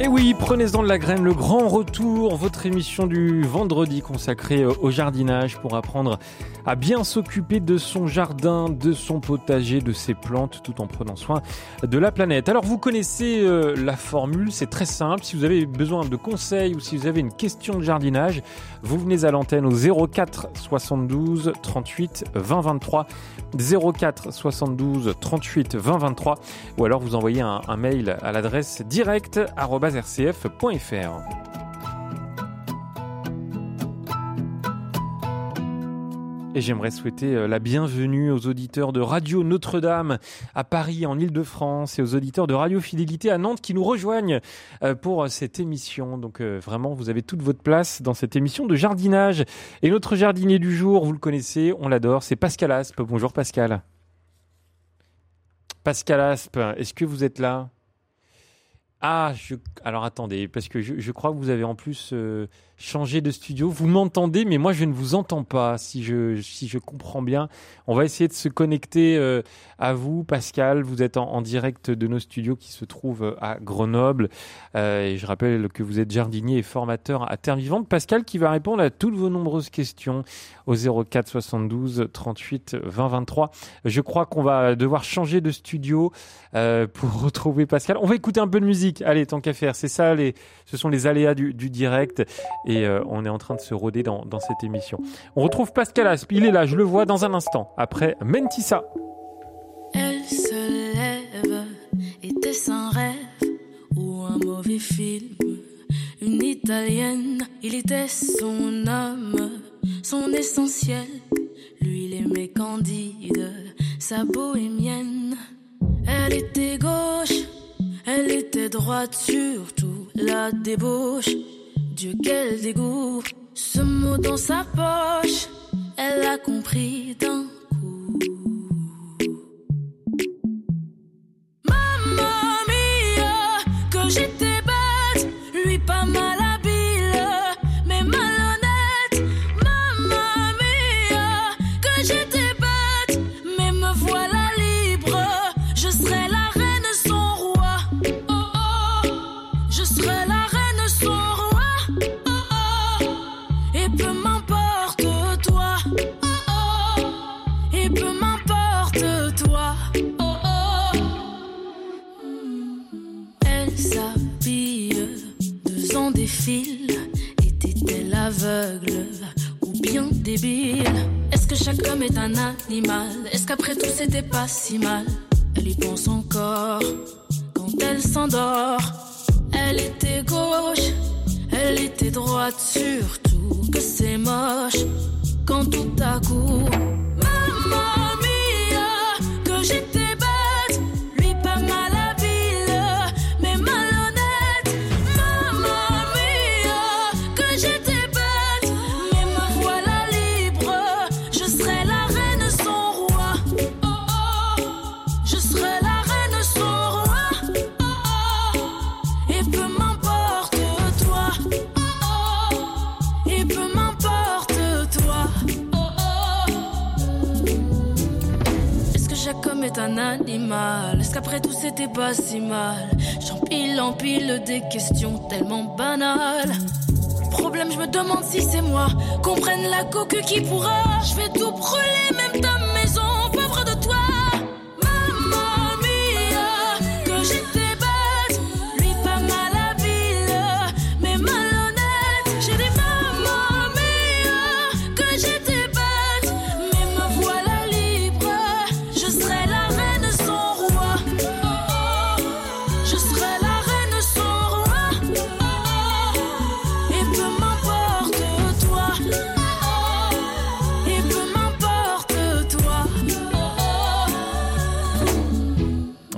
Et oui, prenez-en de la graine, le grand retour, votre émission du vendredi consacrée au jardinage pour apprendre à bien s'occuper de son jardin, de son potager, de ses plantes, tout en prenant soin de la planète. Alors vous connaissez euh, la formule, c'est très simple. Si vous avez besoin de conseils ou si vous avez une question de jardinage, vous venez à l'antenne au 04 72 38 20 23. 04 72 38 20 23 ou alors vous envoyez un, un mail à l'adresse Et j'aimerais souhaiter euh, la bienvenue aux auditeurs de Radio Notre-Dame à Paris, en Ile-de-France, et aux auditeurs de Radio Fidélité à Nantes qui nous rejoignent euh, pour cette émission. Donc euh, vraiment, vous avez toute votre place dans cette émission de jardinage. Et notre jardinier du jour, vous le connaissez, on l'adore, c'est Pascal Aspe. Bonjour Pascal. Pascal Aspe, est-ce que vous êtes là? Ah, je... alors attendez, parce que je, je, crois que vous avez en plus euh, changé de studio. Vous m'entendez, mais moi je ne vous entends pas. Si je si je comprends bien, on va essayer de se connecter euh, à vous, Pascal. Vous êtes en, direct de nos studios qui se trouvent à Grenoble. Euh, et je rappelle que vous êtes jardinier et formateur à Terre Vivante. Pascal qui va répondre à toutes vos nombreuses questions au 04 72 38 20 23. Je crois qu'on va devoir changer de studio euh, pour retrouver Pascal. On va écouter un peu de musique. Allez, tant qu'à faire, c'est ça, les, ce sont les aléas du, direct euh, on est en train de se rôder dans, cette émission. On retrouve Pascal Asp, il est là, je le vois dans un instant, après Mentissa. Elle se lève, était un rêve ou un mauvais film. Une italienne, il était son homme, son essentiel. Lui, il aimait Candide, sa bohémienne. Elle était gauche elle était droite, surtout la débauche. Dieu, quel dégoût. Ce mot dans sa poche, elle a compris d'un homme est un animal Est-ce qu'après tout c'était pas si mal? Elle y pense encore quand elle s'endort. Elle était gauche, elle était droite, surtout que c'est moche quand tout à coup. Un animal Est-ce qu'après tout c'était pas si mal? J'empile, empile des questions tellement banales. Problème, je me demande si c'est moi. Comprenne la coque qui pourra. Je vais tout brûler,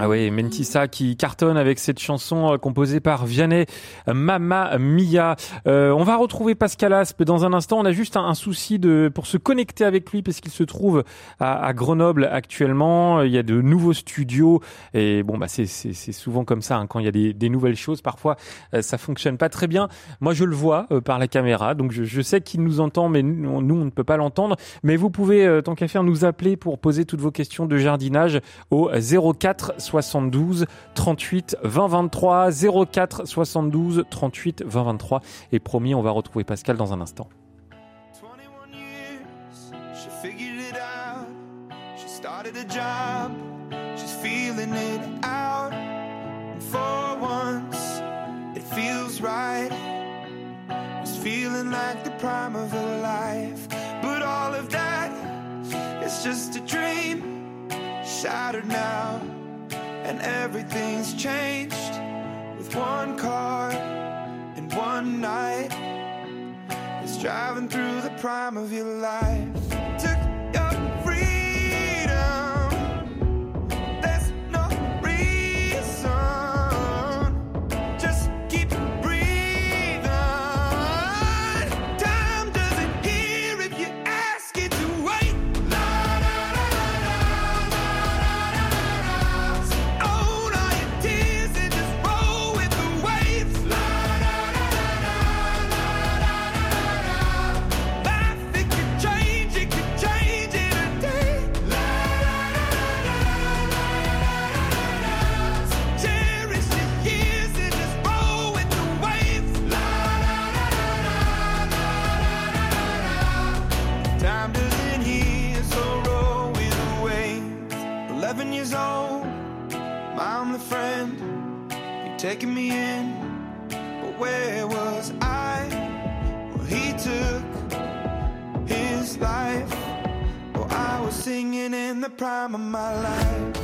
Ah oui, Mentissa qui cartonne avec cette chanson euh, composée par Vianney Mama Mia. Euh, on va retrouver Pascal Aspe dans un instant. On a juste un, souci de pour se connecter avec lui parce qu'il se trouve à, Grenoble actuellement. Il y a de nouveaux studios et bon bah c'est souvent comme ça hein, quand il y a des, nouvelles choses. Parfois euh, ça fonctionne pas très bien. Moi je le vois par la caméra, donc je, je sais qu'il nous entend, mais nous, on ne peut pas l'entendre. Mais vous pouvez tant qu'à faire nous appeler pour poser toutes vos questions de jardinage au 04 72 38 20 23 04 72 38 20 23 et promis on va retrouver Pascal dans un instant. feeling like the prime of her life. But all of that is just a dream, shattered now. And everything's changed with one car and one night. It's driving through the prime of your life. Took taking me in, but where was I? Well, he took his life. Well, I was singing in the prime of my life.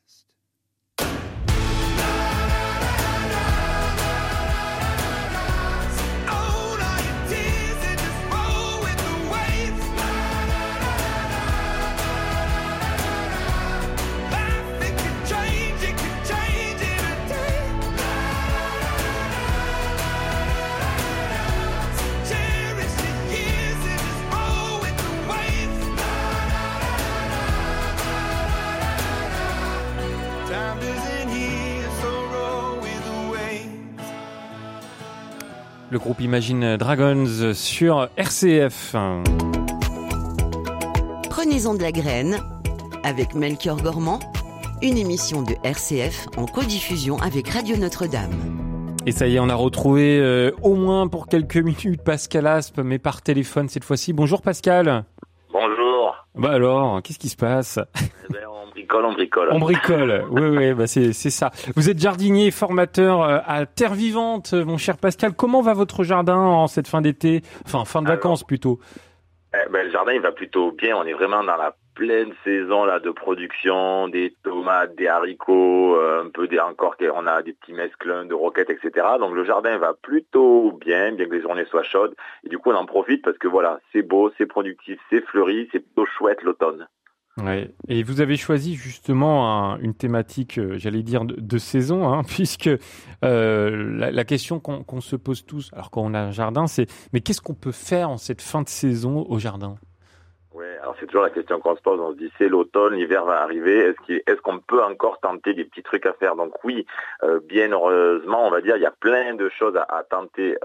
Le groupe Imagine Dragons sur RCF. Prenez-en de la graine avec Melchior Gormand, une émission de RCF en codiffusion avec Radio Notre-Dame. Et ça y est, on a retrouvé euh, au moins pour quelques minutes Pascal Aspe, mais par téléphone cette fois-ci. Bonjour Pascal. Bonjour. Bah alors, qu'est-ce qui se passe? Eh ben, on bricole. On bricole, oui, oui, bah c'est, ça. Vous êtes jardinier, formateur euh, à Terre Vivante, mon cher Pascal. Comment va votre jardin en cette fin d'été? Enfin, fin de vacances plutôt. Eh ben, le jardin, il va plutôt bien. On est vraiment dans la pleine saison là de production, des tomates, des haricots, euh, un peu des encore, on a des petits mesclins de roquettes, etc. Donc le jardin va plutôt bien, bien que les journées soient chaudes. Et du coup, on en profite parce que voilà, c'est beau, c'est productif, c'est fleuri, c'est plutôt chouette l'automne. Ouais. Et vous avez choisi justement une thématique, euh, j'allais dire, de, saison, hein, puisque euh, la, question qu'on se pose tous, alors quand on a un jardin, c'est mais qu'est-ce qu'on peut faire en cette fin de saison au jardin? Ouais, alors c'est toujours la question qu'on se pose. On se dit c'est l'automne, l'hiver va arriver. Est-ce qu'on peut encore tenter des petits trucs à faire? Donc oui, euh, bien heureusement, on va dire, il y a plein de choses à, tenter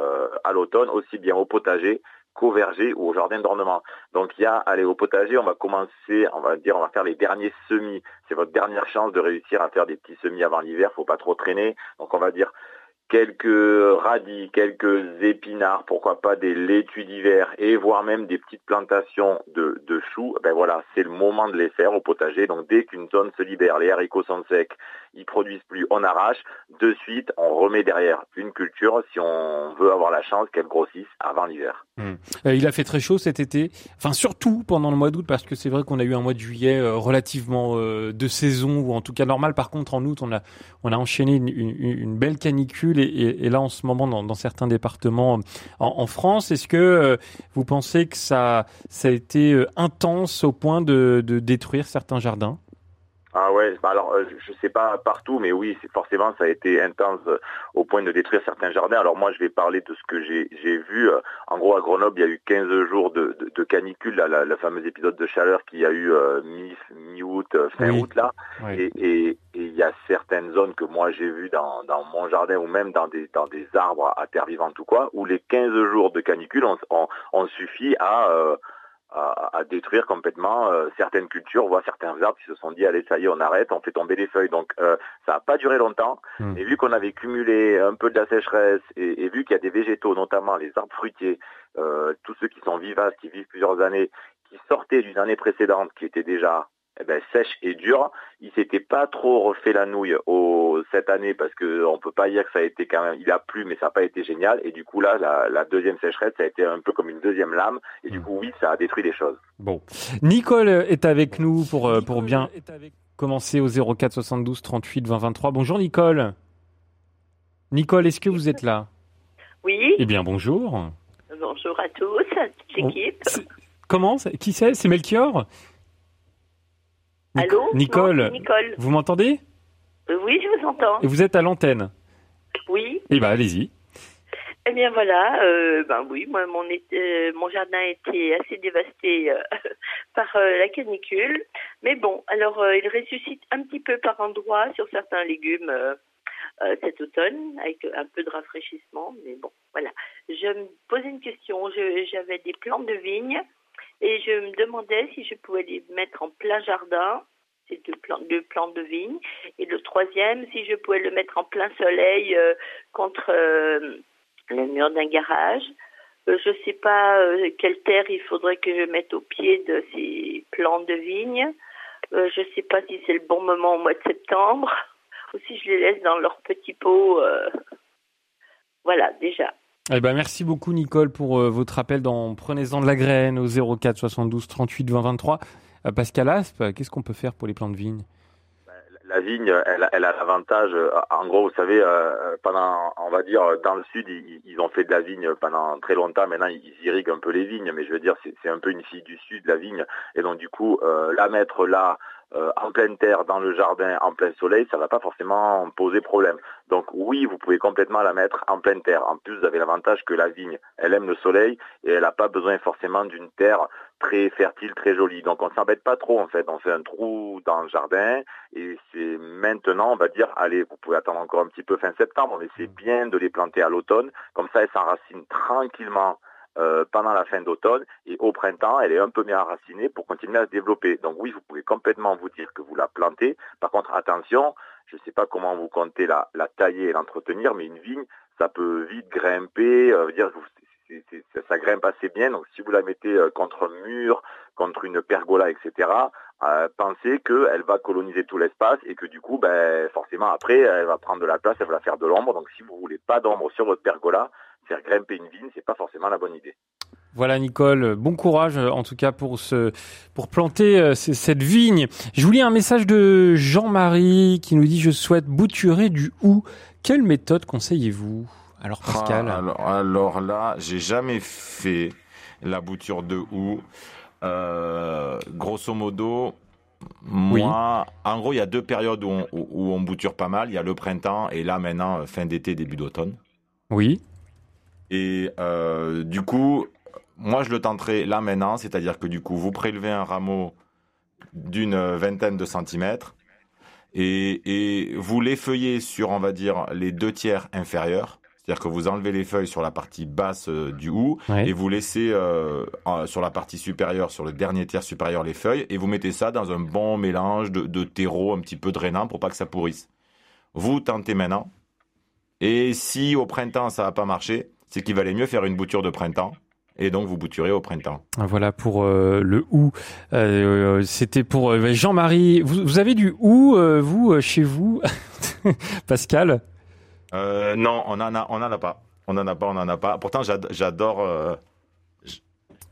à l'automne, aussi bien au potager qu'au verger ou au jardin d'ornement. Donc il y a, allez, au potager, on va commencer, on va dire, on va faire les derniers semis. C'est votre dernière chance de réussir à faire des petits semis avant l'hiver, faut pas trop traîner. Donc on va dire quelques radis, quelques épinards, pourquoi pas des laitues d'hiver et voire même des petites plantations de, choux, ben voilà, c'est le moment de les faire au potager. Donc dès qu'une zone se libère, les haricots sont secs, ils produisent plus, on arrache. De suite, on remet derrière une culture si on veut avoir la chance qu'elle grossisse avant l'hiver. Hmm. Euh, il a fait très chaud cet été, enfin surtout pendant le mois d'août parce que c'est vrai qu'on a eu un mois de juillet euh, relativement euh, de saison ou en tout cas normal. Par contre, en août, on a on a enchaîné une, belle canicule et, et, là en ce moment dans, dans certains départements en, en France, est-ce que vous pensez que ça ça a été intense au point de, de détruire certains jardins? Ah ouais, bah alors euh, je sais pas partout, mais oui, c'est forcément ça a été intense euh, au point de détruire certains jardins. Alors moi je vais parler de ce que j'ai vu. Euh, en gros à Grenoble il y a eu 15 jours de, de, canicule, là, la, le fameux épisode de chaleur qu'il y a eu mi-août, fin août là. Et y a certaines zones que moi j'ai vues dans, dans mon jardin ou même dans des, dans des arbres à terre vivante ou quoi, où les 15 jours de canicule ont, suffi à à, détruire complètement euh, certaines cultures, voire certains arbres qui se sont dit allez ça y est on arrête, on fait tomber les feuilles. Donc euh, ça n'a pas duré longtemps. Hmm. Et vu qu'on avait cumulé un peu de la sécheresse et, vu qu'il y a des végétaux, notamment les arbres fruitiers, euh, tous ceux qui sont vivaces, qui vivent plusieurs années, qui sortaient d'une année précédente, qui était déjà eh ben, sèche et dure. Il s'était pas trop refait la nouille au, cette année parce que on peut pas dire que ça a été quand même, il a plu mais ça n'a pas été génial. Et du coup là, la, deuxième sécheresse, ça a été un peu comme une deuxième lame. Et du mmh. coup oui, ça a détruit des choses. Bon, Nicole est avec nous pour euh, pour bien commencer au 04 72 38 20 23. Bonjour Nicole. Nicole, est-ce que vous êtes là? Oui. Eh bien bonjour. Bonjour à tous, l'équipe. Comment? Qui c'est? C'est Melchior? Allô Nicole, Vous m'entendez euh, Oui, je vous entends. Et vous êtes à l'antenne Oui. Eh bien, allez-y. Eh bien voilà, euh, ben oui, moi mon, euh, mon jardin a été assez dévasté par la canicule, mais bon, alors il ressuscite un petit peu par endroits sur certains légumes cet automne avec un peu de rafraîchissement, mais bon, voilà. Je me posais une question, j'avais des plantes de vigne et je me demandais si je pouvais les mettre en plein jardin, ces deux plantes, deux plantes de vigne. Et le troisième, si je pouvais le mettre en plein soleil euh, contre euh, le mur d'un garage. Euh, je ne sais pas quelle terre il faudrait que je mette au pied de ces plantes de vigne. je ne sais pas si c'est le bon moment au mois de septembre ou si je les laisse dans leur petit pot. voilà, déjà. Eh ben, merci beaucoup Nicole pour euh, votre appel dans Prenez-en de la graine au 04 72 38 20 23. Pascal Aspe, qu'est-ce qu'on peut faire pour les plants de vigne? Ben, la vigne, elle, a l'avantage, euh, en gros, vous savez, euh, pendant, on va dire, dans le sud, ils, ont fait de la vigne pendant très longtemps. Maintenant, ils irriguent un peu les vignes, mais je veux dire, c'est un peu une fille du sud, la vigne. Et donc, du coup, la mettre là, euh, en pleine terre, dans le jardin, en plein soleil, ça va pas forcément poser problème. Donc oui, vous pouvez complètement la mettre en pleine terre. En plus, vous avez l'avantage que la vigne, elle aime le soleil et elle n'a pas besoin forcément d'une terre très fertile, très jolie. Donc on s'embête pas trop en fait. On fait un trou dans le jardin et c'est maintenant, on va dire, allez, vous pouvez attendre encore un petit peu fin septembre, mais c'est bien de les planter à l'automne. Comme ça, elles s'enracinent tranquillement euh, pendant la fin d'automne et au printemps, elle est un peu mieux enracinée pour continuer à se développer. Donc oui, vous pouvez complètement vous dire que vous la plantez. Par contre, attention, je ne sais pas comment vous comptez la, tailler et l'entretenir, mais une vigne, ça peut vite grimper, euh, dire ça grimpe assez bien. Donc si vous la mettez euh, contre un mur, contre une pergola, etc., euh, pensez qu'elle va coloniser tout l'espace et que du coup, ben, forcément après, elle va prendre de la place, elle va faire de l'ombre. Donc si vous voulez pas d'ombre sur votre pergola, faire grimper une vigne, c'est pas forcément la bonne idée. Voilà Nicole, bon courage en tout cas pour pour planter euh, cette vigne. Je vous lis un message de Jean-Marie qui nous dit je souhaite bouturer du hou. Quelle méthode conseillez-vous? Alors Pascal. Ah, alors, alors, là, j'ai jamais fait la bouture de hou. Euh, grosso modo, Moi, en gros, il y a deux périodes où on, où on bouture pas mal. Il y a le printemps et là maintenant fin d'été, début d'automne. Oui. Et euh, du coup, moi je le tenterai là maintenant, c'est-à-dire que du coup, vous prélevez un rameau d'une vingtaine de centimètres et, et vous l'effeuillez sur, on va dire, les deux tiers inférieurs. C'est-à-dire que vous enlevez les feuilles sur la partie basse euh, du hou Ouais. et vous laissez euh, sur la partie supérieure, sur le dernier tiers supérieur, les feuilles et vous mettez ça dans un bon mélange de, de terreau un petit peu drainant pour pas que ça pourrisse. Vous tentez maintenant. Et si au printemps ça n'a pas marché, c'est qu'il valait mieux faire une bouture de printemps. Et donc vous bouturez au printemps. Voilà pour euh, le ou. Euh, C'était pour euh, Jean-Marie. Vous, vous avez du ou euh, vous chez vous, Pascal? Euh, non, on en a, on en a pas. On en a pas, on en a pas. Pourtant, j'ad- j'adore, euh,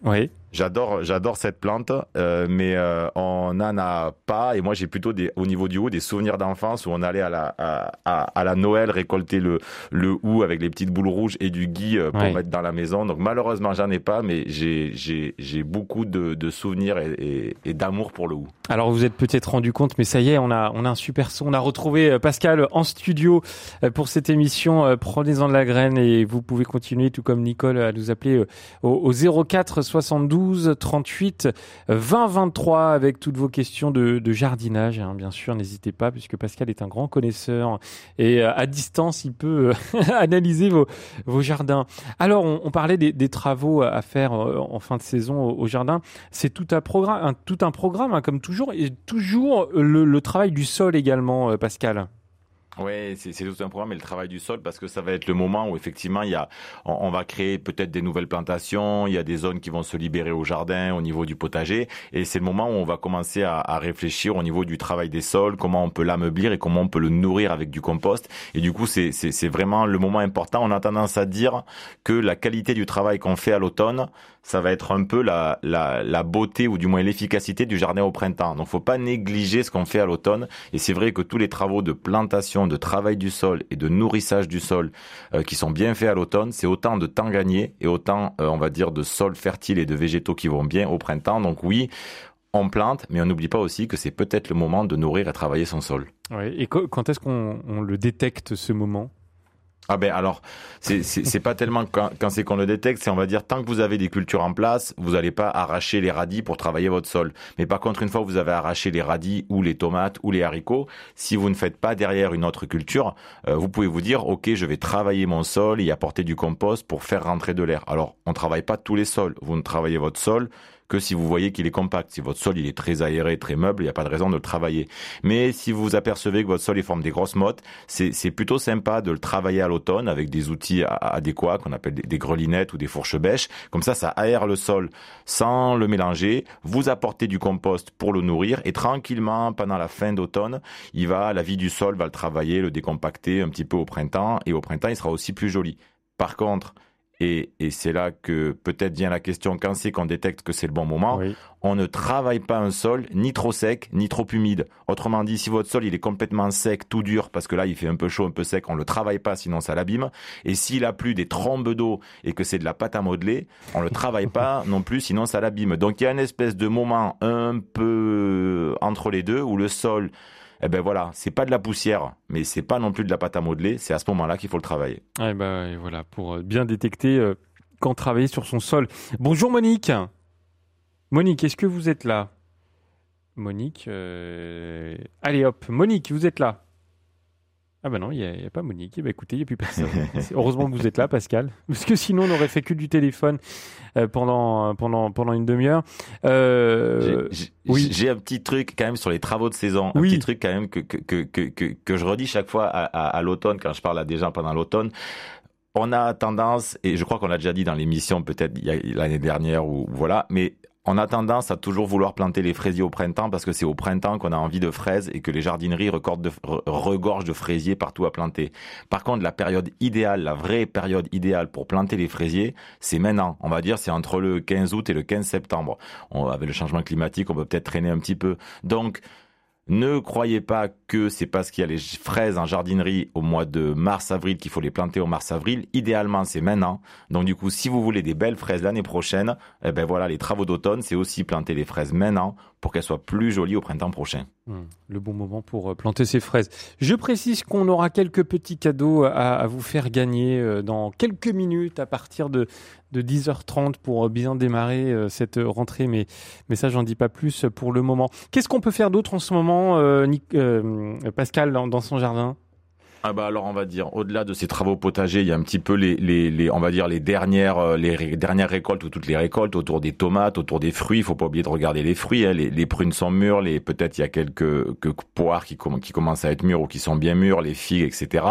Oui. J'adore, j'adore cette plante, euh, mais euh, on n'en a pas. Et moi, j'ai plutôt des, au niveau du hou, des souvenirs d'enfance où on allait à la, à, à- à la Noël récolter le, le hou avec les petites boules rouges et du gui euh, pour Ouais. mettre dans la maison. Donc malheureusement, j'en ai pas, mais j'ai, j'ai, j'ai beaucoup de, de souvenirs et, et- et d'amour pour le hou. Alors vous êtes peut-être rendu compte, mais ça y est, on a on a un super son. On a retrouvé euh, Pascal en studio euh, pour cette émission. Prenez-en de la graine et vous pouvez continuer, tout comme Nicole, à nous appeler au, au 04 72 38 20 23 avec toutes vos questions de, jardinage. hein, bien sûr, n'hésitez pas, puisque Pascal est un grand connaisseur et euh, à distance, il peut euh, analyser vos jardins. Alors, on, parlait des, travaux à faire euh, en fin de saison au, jardin. C'est tout un programme, hein, comme toujours, et toujours le, travail du sol également, Pascal. Oui, c'est tout un programme, mais le travail du sol, parce que ça va être le moment où effectivement il y a, on, va créer peut-être des nouvelles plantations, il y a des zones qui vont se libérer au jardin, au niveau du potager, et c'est le moment où on va commencer à, à réfléchir au niveau du travail des sols, comment on peut l'ameublir et comment on peut le nourrir avec du compost. Et du coup, c'est vraiment le moment important. On a tendance à dire que la qualité du travail qu'on fait à l'automne, ça va être un peu la, la, la beauté ou du moins l'efficacité du jardin au printemps. Donc, faut pas négliger ce qu'on fait à l'automne. Et c'est vrai que tous les travaux de plantation, de travail du sol et de nourrissage du sol euh, qui sont bien faits à l'automne, c'est autant de temps gagné et autant, euh, on va dire, de sols fertiles et de végétaux qui vont bien au printemps. Donc oui, on plante, mais on n'oublie pas aussi que c'est peut-être le moment de nourrir et travailler son sol. Ouais. Et quand est-ce qu'on on le détecte ce moment? Ah ben alors, c'est pas tellement quand, quand c'est qu'on le détecte, c'est on va dire tant que vous avez des cultures en place, vous n'allez pas arracher les radis pour travailler votre sol. Mais par contre, une fois que vous avez arraché les radis ou les tomates ou les haricots, si vous ne faites pas derrière une autre culture, euh, vous pouvez vous dire ok, je vais travailler mon sol y apporter du compost pour faire rentrer de l'air. Alors, on travaille pas tous les sols. Vous ne travaillez votre sol que si vous voyez qu'il est compact. Si votre sol il est très aéré, très meuble, il n'y a pas de raison de le travailler. Mais si vous apercevez que votre sol il forme des grosses mottes, c'est plutôt sympa de le travailler à l'automne avec des outils adéquats qu'on appelle des, des grelinettes ou des fourches bêches. Comme ça, ça aère le sol sans le mélanger. Vous apportez du compost pour le nourrir et tranquillement pendant la fin d'automne, il va la vie du sol va le travailler, le décompacter un petit peu au printemps et au printemps il sera aussi plus joli. Par contre, et, et c'est là que peut-être vient la question quand c'est qu'on détecte que c'est le bon moment Oui. on ne travaille pas un sol ni trop sec ni trop humide. Autrement dit, si votre sol il est complètement sec, tout dur, parce que là il fait un peu chaud, un peu sec, on le travaille pas, sinon ça l'abîme. Et s'il a plus des trombes d'eau et que c'est de la pâte à modeler, on le travaille pas non plus, sinon ça l'abîme. Donc il y a une espèce de moment un peu entre les deux où le sol, eh ben voilà, c'est pas de la poussière, mais c'est pas non plus de la pâte à modeler. C'est à ce moment-là qu'il faut le travailler. Bah, et voilà, pour euh, bien détecter euh, quand travailler sur son sol. Bonjour Monique. Monique, est-ce que vous êtes là? Monique, euh, allez hop, Monique, vous êtes là Ah bah non, il n'y a, pas Monique. Eh ben, écoutez, il n'y a plus personne. Heureusement que vous êtes là, Pascal, parce que sinon on n'aurait fait que du téléphone euh, pendant, pendant, pendant une demi-heure. Euh, J'ai- j'ai- oui. J'ai un petit truc quand même sur les travaux de saison. Oui. Un petit truc quand même que, que, que, que, je redis chaque fois à, à, à l'automne quand je parle à des gens pendant l'automne. On a tendance, et je crois qu'on l'a déjà dit dans l'émission peut-être l'année dernière ou voilà, mais on a tendance à toujours vouloir planter les fraisiers au printemps parce que c'est au printemps qu'on a envie de fraises et que les jardineries de- re- regorgent de fraisiers partout à planter. Par contre, la période idéale, la vraie période idéale pour planter les fraisiers, c'est maintenant. On va dire c'est entre le 15 août et le 15 septembre. On, avec le changement climatique, on peut peut-être traîner un petit peu. Donc, Ne croyez pas que c'est parce qu'il y a les fraises en jardinerie au mois de mars-avril qu'il faut les planter au mars-avril. Idéalement, c'est maintenant. Donc du coup, si vous voulez des belles fraises l'année prochaine, eh ben voilà, les travaux d'automne, c'est aussi planter les fraises maintenant pour qu'elles soient plus jolies au printemps prochain. Mmh, le bon moment pour euh, planter ces fraises. Je précise qu'on aura quelques petits cadeaux à, vous faire gagner euh, dans quelques minutes à partir de, de 10h30 pour bien démarrer euh, cette rentrée, mais, mais ça, j'en dis pas plus pour le moment. Qu'est-ce qu'on peut faire d'autre en ce moment, Pascal, dans son jardin ah bah alors on va dire au-delà de ces travaux potagers, il y a un petit peu les, les, les on va dire les dernières euh, les dernières récoltes ou toutes les récoltes autour des tomates, autour des fruits. Il faut pas oublier de regarder les fruits. Hein. Les, les, prunes sont mûres, les peut-être il y a quelques, poires qui, qui commencent à être mûres ou qui sont bien mûres, les figues, etc.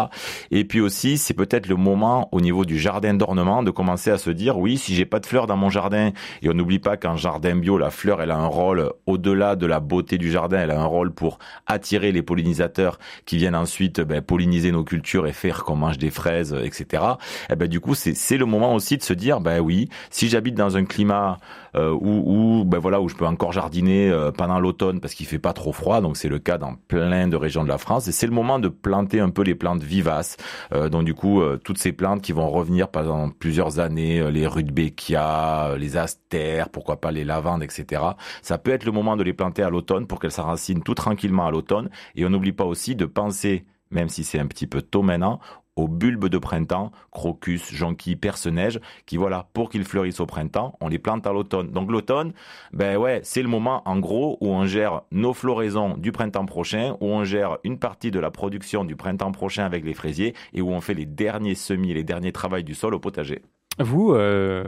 Et puis aussi c'est peut-être le moment au niveau du jardin d'ornement de commencer à se dire oui si j'ai pas de fleurs dans mon jardin et on n'oublie pas qu'en jardin bio la fleur elle a un rôle au-delà de la beauté du jardin, elle a un rôle pour attirer les pollinisateurs qui viennent ensuite ben, polliniser nos cultures et faire qu'on mange des fraises, etc. Et eh ben du coup, c'est le moment aussi de se dire, ben oui, si j'habite dans un climat euh, où, où, ben voilà, où je peux encore jardiner euh, pendant l'automne parce qu'il fait pas trop froid, donc c'est le cas dans plein de régions de la France. Et c'est le moment de planter un peu les plantes vivaces. Euh, donc du coup, euh, toutes ces plantes qui vont revenir pendant plusieurs années, les rudbeckia, les astères, pourquoi pas les lavandes, etc. Ça peut être le moment de les planter à l'automne pour qu'elles s'enracinent tout tranquillement à l'automne. Et on n'oublie pas aussi de penser même si c'est un petit peu tôt maintenant, aux bulbes de printemps, crocus, jonquilles, perce-neige, qui voilà, pour qu'ils fleurissent au printemps, on les plante à l'automne. Donc l'automne, ben ouais, c'est le moment en gros où on gère nos floraisons du printemps prochain, où on gère une partie de la production du printemps prochain avec les fraisiers et où on fait les derniers semis, les derniers travaux du sol au potager. Vous, euh,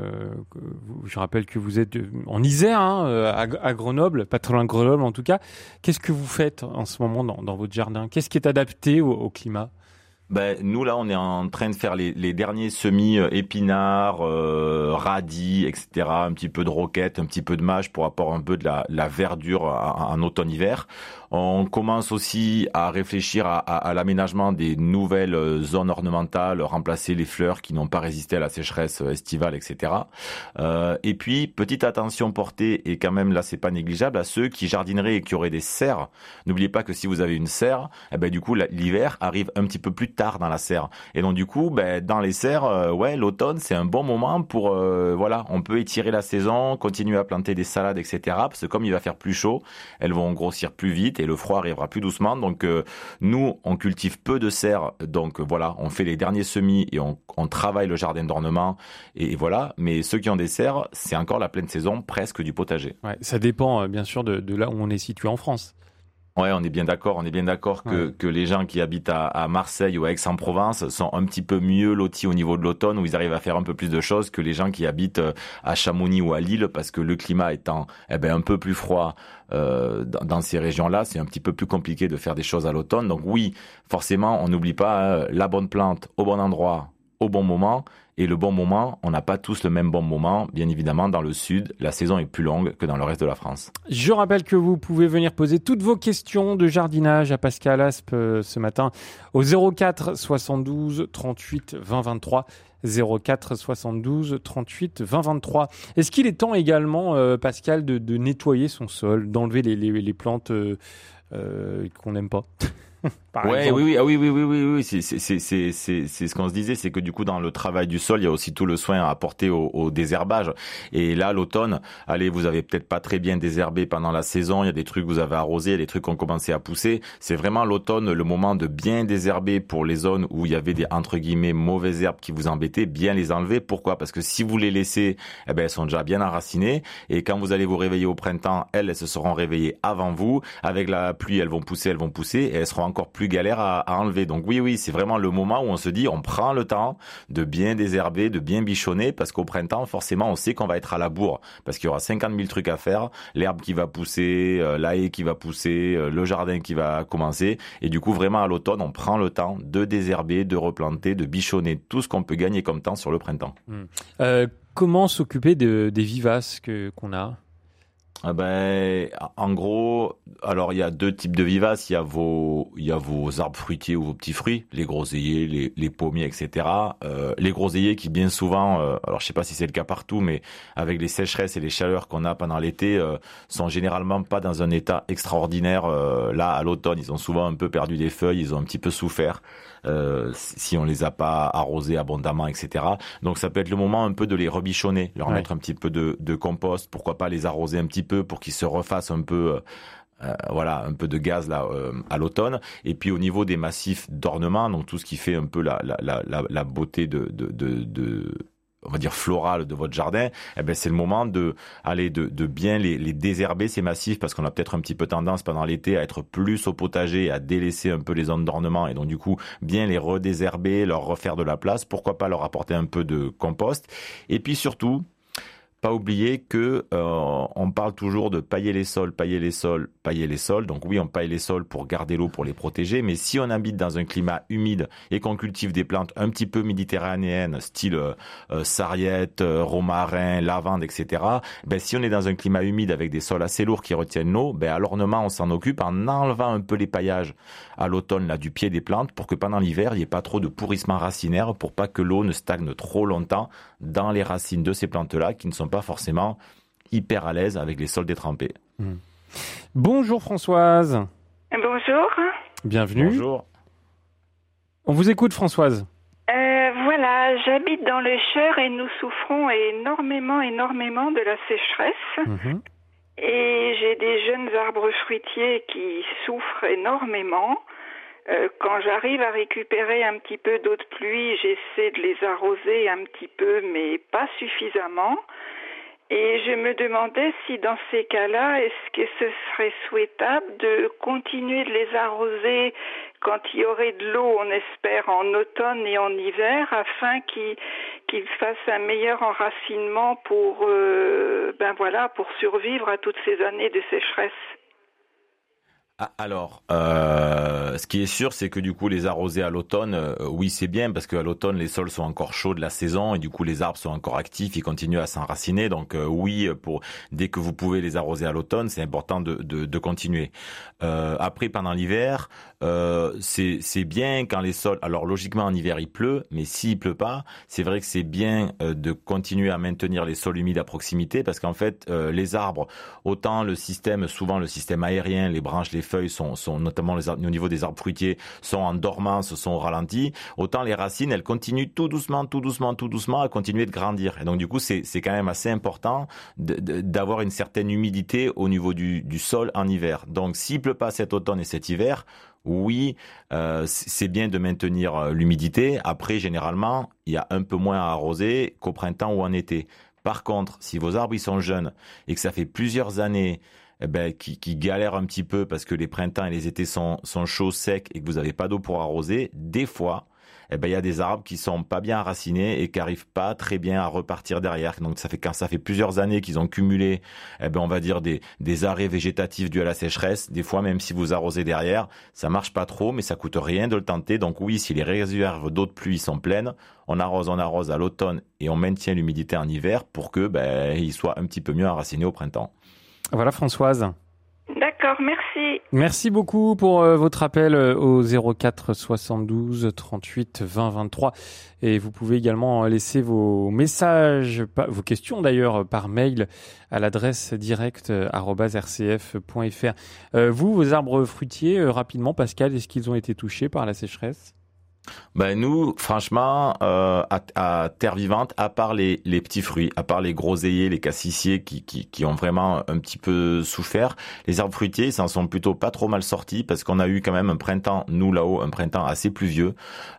je rappelle que vous êtes en Isère, hein, euh, à, Grenoble, pas trop loin Grenoble en tout cas. Qu'est-ce que vous faites en ce moment dans, votre jardin? Qu'est-ce qui est adapté au climat? Ben, nous là, on est en train de faire les, les derniers semis épinards, euh, radis, etc. Un petit peu de roquette, un petit peu de mâche pour apporter un peu de la, la verdure en, automne-hiver. On commence aussi à réfléchir à, à, l'aménagement des nouvelles zones ornementales, remplacer les fleurs qui n'ont pas résisté à la sécheresse estivale, etc. Euh, et puis petite attention portée et quand même là c'est pas négligeable à ceux qui jardineraient et qui auraient des serres. N'oubliez pas que si vous avez une serre, eh ben du coup l'hiver arrive un petit peu plus tard dans la serre. Et donc du coup, ben, dans les serres, euh, ouais, l'automne c'est un bon moment pour, euh, voilà, on peut étirer la saison, continuer à planter des salades, etc. Parce que comme il va faire plus chaud, elles vont grossir plus vite et le froid arrivera plus doucement. Donc euh, nous, on cultive peu de serres, donc voilà, on fait les derniers semis et on, on travaille le jardin d'ornement et, voilà. Mais ceux qui ont des serres, c'est encore la pleine saison, presque du potager. Ouais, ça dépend bien sûr de, de là où on est situé en France. Ouais, on est bien d'accord. On est bien d'accord que, que les gens qui habitent à, à Marseille ou à Aix-en-Provence sont un petit peu mieux lotis au niveau de l'automne, où ils arrivent à faire un peu plus de choses que les gens qui habitent euh, à Chamonix ou à Lille, parce que le climat étant eh ben, un peu plus froid euh, dans, dans, ces régions-là, c'est un petit peu plus compliqué de faire des choses à l'automne. Donc oui, forcément, on n'oublie pas hein, la bonne plante au bon endroit, au bon moment. Et le bon moment, on n'a pas tous le même bon moment. Bien évidemment, dans le sud, la saison est plus longue que dans le reste de la France. Je rappelle que vous pouvez venir poser toutes vos questions de jardinage à Pascal Aspe euh, ce matin au 04 72 38 20 23. 04 72 38 20 23. Est-ce qu'il est temps également, euh, Pascal, de, de, nettoyer son sol, d'enlever les, les, les, plantes euh, euh qu'on n'aime pas? ouais, oui, oui, ah oui, oui, oui, oui, oui, c'est, c'est, c'est, c'est, c'est ce qu'on se disait, c'est que du coup, dans le travail du sol, il y a aussi tout le soin à apporter au, au désherbage. Et là, l'automne, allez, vous avez peut-être pas très bien désherbé pendant la saison, il y a des trucs que vous avez arrosés, il y a des trucs qui ont commencé à pousser. C'est vraiment l'automne, le moment de bien désherber pour les zones où il y avait des, entre guillemets, mauvaises herbes qui vous embêtaient, bien les enlever. Pourquoi? Parce que si vous les laissez, eh ben, elles sont déjà bien enracinées. Et quand vous allez vous réveiller au printemps, elles, elles se seront réveillées avant vous. Avec la pluie, elles vont pousser, elles vont pousser et elles seront encore plus galères à, enlever. Donc oui, oui, c'est vraiment le moment où on se dit, on prend le temps de bien désherber, de bien bichonner, parce qu'au printemps, forcément, on sait qu'on va être à la bourre, parce qu'il y aura 50 000 trucs à faire, l'herbe qui va pousser, euh, la haie qui va pousser, euh, le jardin qui va commencer, et du coup, vraiment à l'automne, on prend le temps de désherber, de replanter, de bichonner tout ce qu'on peut gagner comme temps sur le printemps. Mmh. Euh, comment s'occuper de, des vivaces qu'on a? Ah ben, en gros, alors il y a deux types de vivaces. Il y a vos, il y a vos arbres fruitiers ou vos petits fruits, les groseilliers, les, les pommiers, etc. Euh, les groseilliers qui bien souvent, euh, alors je sais pas si c'est le cas partout, mais avec les sécheresses et les chaleurs qu'on a pendant l'été, euh, sont généralement pas dans un état extraordinaire. Euh, là, à l'automne, ils ont souvent un peu perdu des feuilles, ils ont un petit peu souffert. Euh, si on les a pas arrosés abondamment, etc. Donc ça peut être le moment un peu de les rebichonner, leur Ouais. mettre un petit peu de, de compost, pourquoi pas les arroser un petit peu pour qu'ils se refassent un peu. euh, voilà, un peu de gaz là euh, à l'automne. Et puis au niveau des massifs d'ornement, donc tout ce qui fait un peu la, la, la, beauté de, de, de, de on va dire florale de votre jardin, eh ben c'est le moment de aller de, de bien les, les désherber ces massifs parce qu'on a peut-être un petit peu tendance pendant l'été à être plus au potager, à délaisser un peu les zones d'ornement et donc du coup bien les redésherber, leur refaire de la place, pourquoi pas leur apporter un peu de compost. Et puis surtout pas oublier que euh, on parle toujours de pailler les sols, pailler les sols, pailler les sols. Donc oui, on paille les sols pour garder l'eau, pour les protéger. Mais si on habite dans un climat humide et qu'on cultive des plantes un petit peu méditerranéennes, style euh, sarriette, euh, romarin, lavande, etc. Ben si on est dans un climat humide avec des sols assez lourds qui retiennent l'eau, ben à l'ornement on s'en occupe en enlevant un peu les paillages à l'automne là du pied des plantes pour que pendant l'hiver il n'y ait pas trop de pourrissement racinaire pour pas que l'eau ne stagne trop longtemps dans les racines de ces plantes-là qui ne sont pas forcément hyper à l'aise avec les sols détrempés. Bonjour Françoise, Bonjour. bienvenue. Bonjour. On vous écoute Françoise. Euh, voilà, j'habite dans le Cher et nous souffrons énormément, énormément de la sécheresse. Mhm. Et j'ai des jeunes arbres fruitiers qui souffrent énormément. Euh, quand j'arrive à récupérer un petit peu d'eau de pluie, j'essaie de les arroser un petit peu, mais pas suffisamment. Et je me demandais si dans ces cas-là, est-ce que ce serait souhaitable de continuer de les arroser quand il y aurait de l'eau, on espère, en automne et en hiver, afin qu'ils fassent un meilleur enracinement pour, euh, ben voilà, pour survivre à toutes ces années de sécheresse. Ah, alors, euh, ce qui est sûr, c'est que du coup, les arroser à l'automne, euh, oui, c'est bien parce qu'à l'automne, les sols sont encore chauds de la saison et du coup, les arbres sont encore actifs, ils continuent à s'enraciner. Donc, euh, oui, pour dès que vous pouvez les arroser à l'automne, c'est important de, de, de continuer. Euh, après, pendant l'hiver, euh, c'est bien quand les sols. Alors, logiquement, en hiver, il pleut, mais s'il pleut pas, c'est vrai que c'est bien euh, de continuer à maintenir les sols humides à proximité parce qu'en fait, les arbres, autant le système, souvent le système aérien, les branches, les feuilles sont, notamment les au niveau des arbres fruitiers, sont en dormance, sont au ralenti. Autant les racines, elles continuent tout doucement, tout doucement, tout doucement à continuer de grandir. Et donc du coup, c'est quand même assez important d'avoir une certaine humidité au niveau du, sol en hiver. Donc s'il pleut pas cet automne et cet hiver, oui, euh, c'est bien de maintenir euh, l'humidité. Après, généralement, il y a un peu moins à arroser qu'au printemps ou en été. Par contre, si vos arbres ils sont jeunes et que ça fait plusieurs années eh ben, qui, qui galèrent un petit peu parce que les printemps et les étés sont, sont chauds, secs et que vous n'avez pas d'eau pour arroser, des fois, eh ben, il y a des arbres qui sont pas bien enracinés et qui arrivent pas très bien à repartir derrière. Donc, ça fait quand ça fait plusieurs années qu'ils ont cumulé, eh ben, on va dire des, des arrêts végétatifs dus à la sécheresse. Des fois, même si vous arrosez derrière, ça marche pas trop, mais ça coûte rien de le tenter. Donc, oui, si les réserves d'eau de pluie sont pleines, on arrose, on arrose à l'automne et on maintient l'humidité en hiver pour que, ben, il soit un petit peu mieux enraciné au printemps. Voilà Françoise. D'accord, merci. Merci beaucoup pour euh, votre appel euh, au 04 72 38 20 23 et vous pouvez également euh, laisser vos messages, pa- vos questions d'ailleurs par mail à l'adresse directe euh, vous, vos arbres fruitiers, rapidement Pascal, est-ce qu'ils ont été touchés par la sécheresse? Ben nous, franchement, euh, à, Terre Vivante, à part les, les petits fruits, à part les groseilliers, les cassissiers qui, qui, qui ont vraiment un petit peu souffert, les arbres fruitiers, ils s'en sont plutôt pas trop mal sortis parce qu'on a eu quand même un printemps, nous là-haut, un printemps assez pluvieux.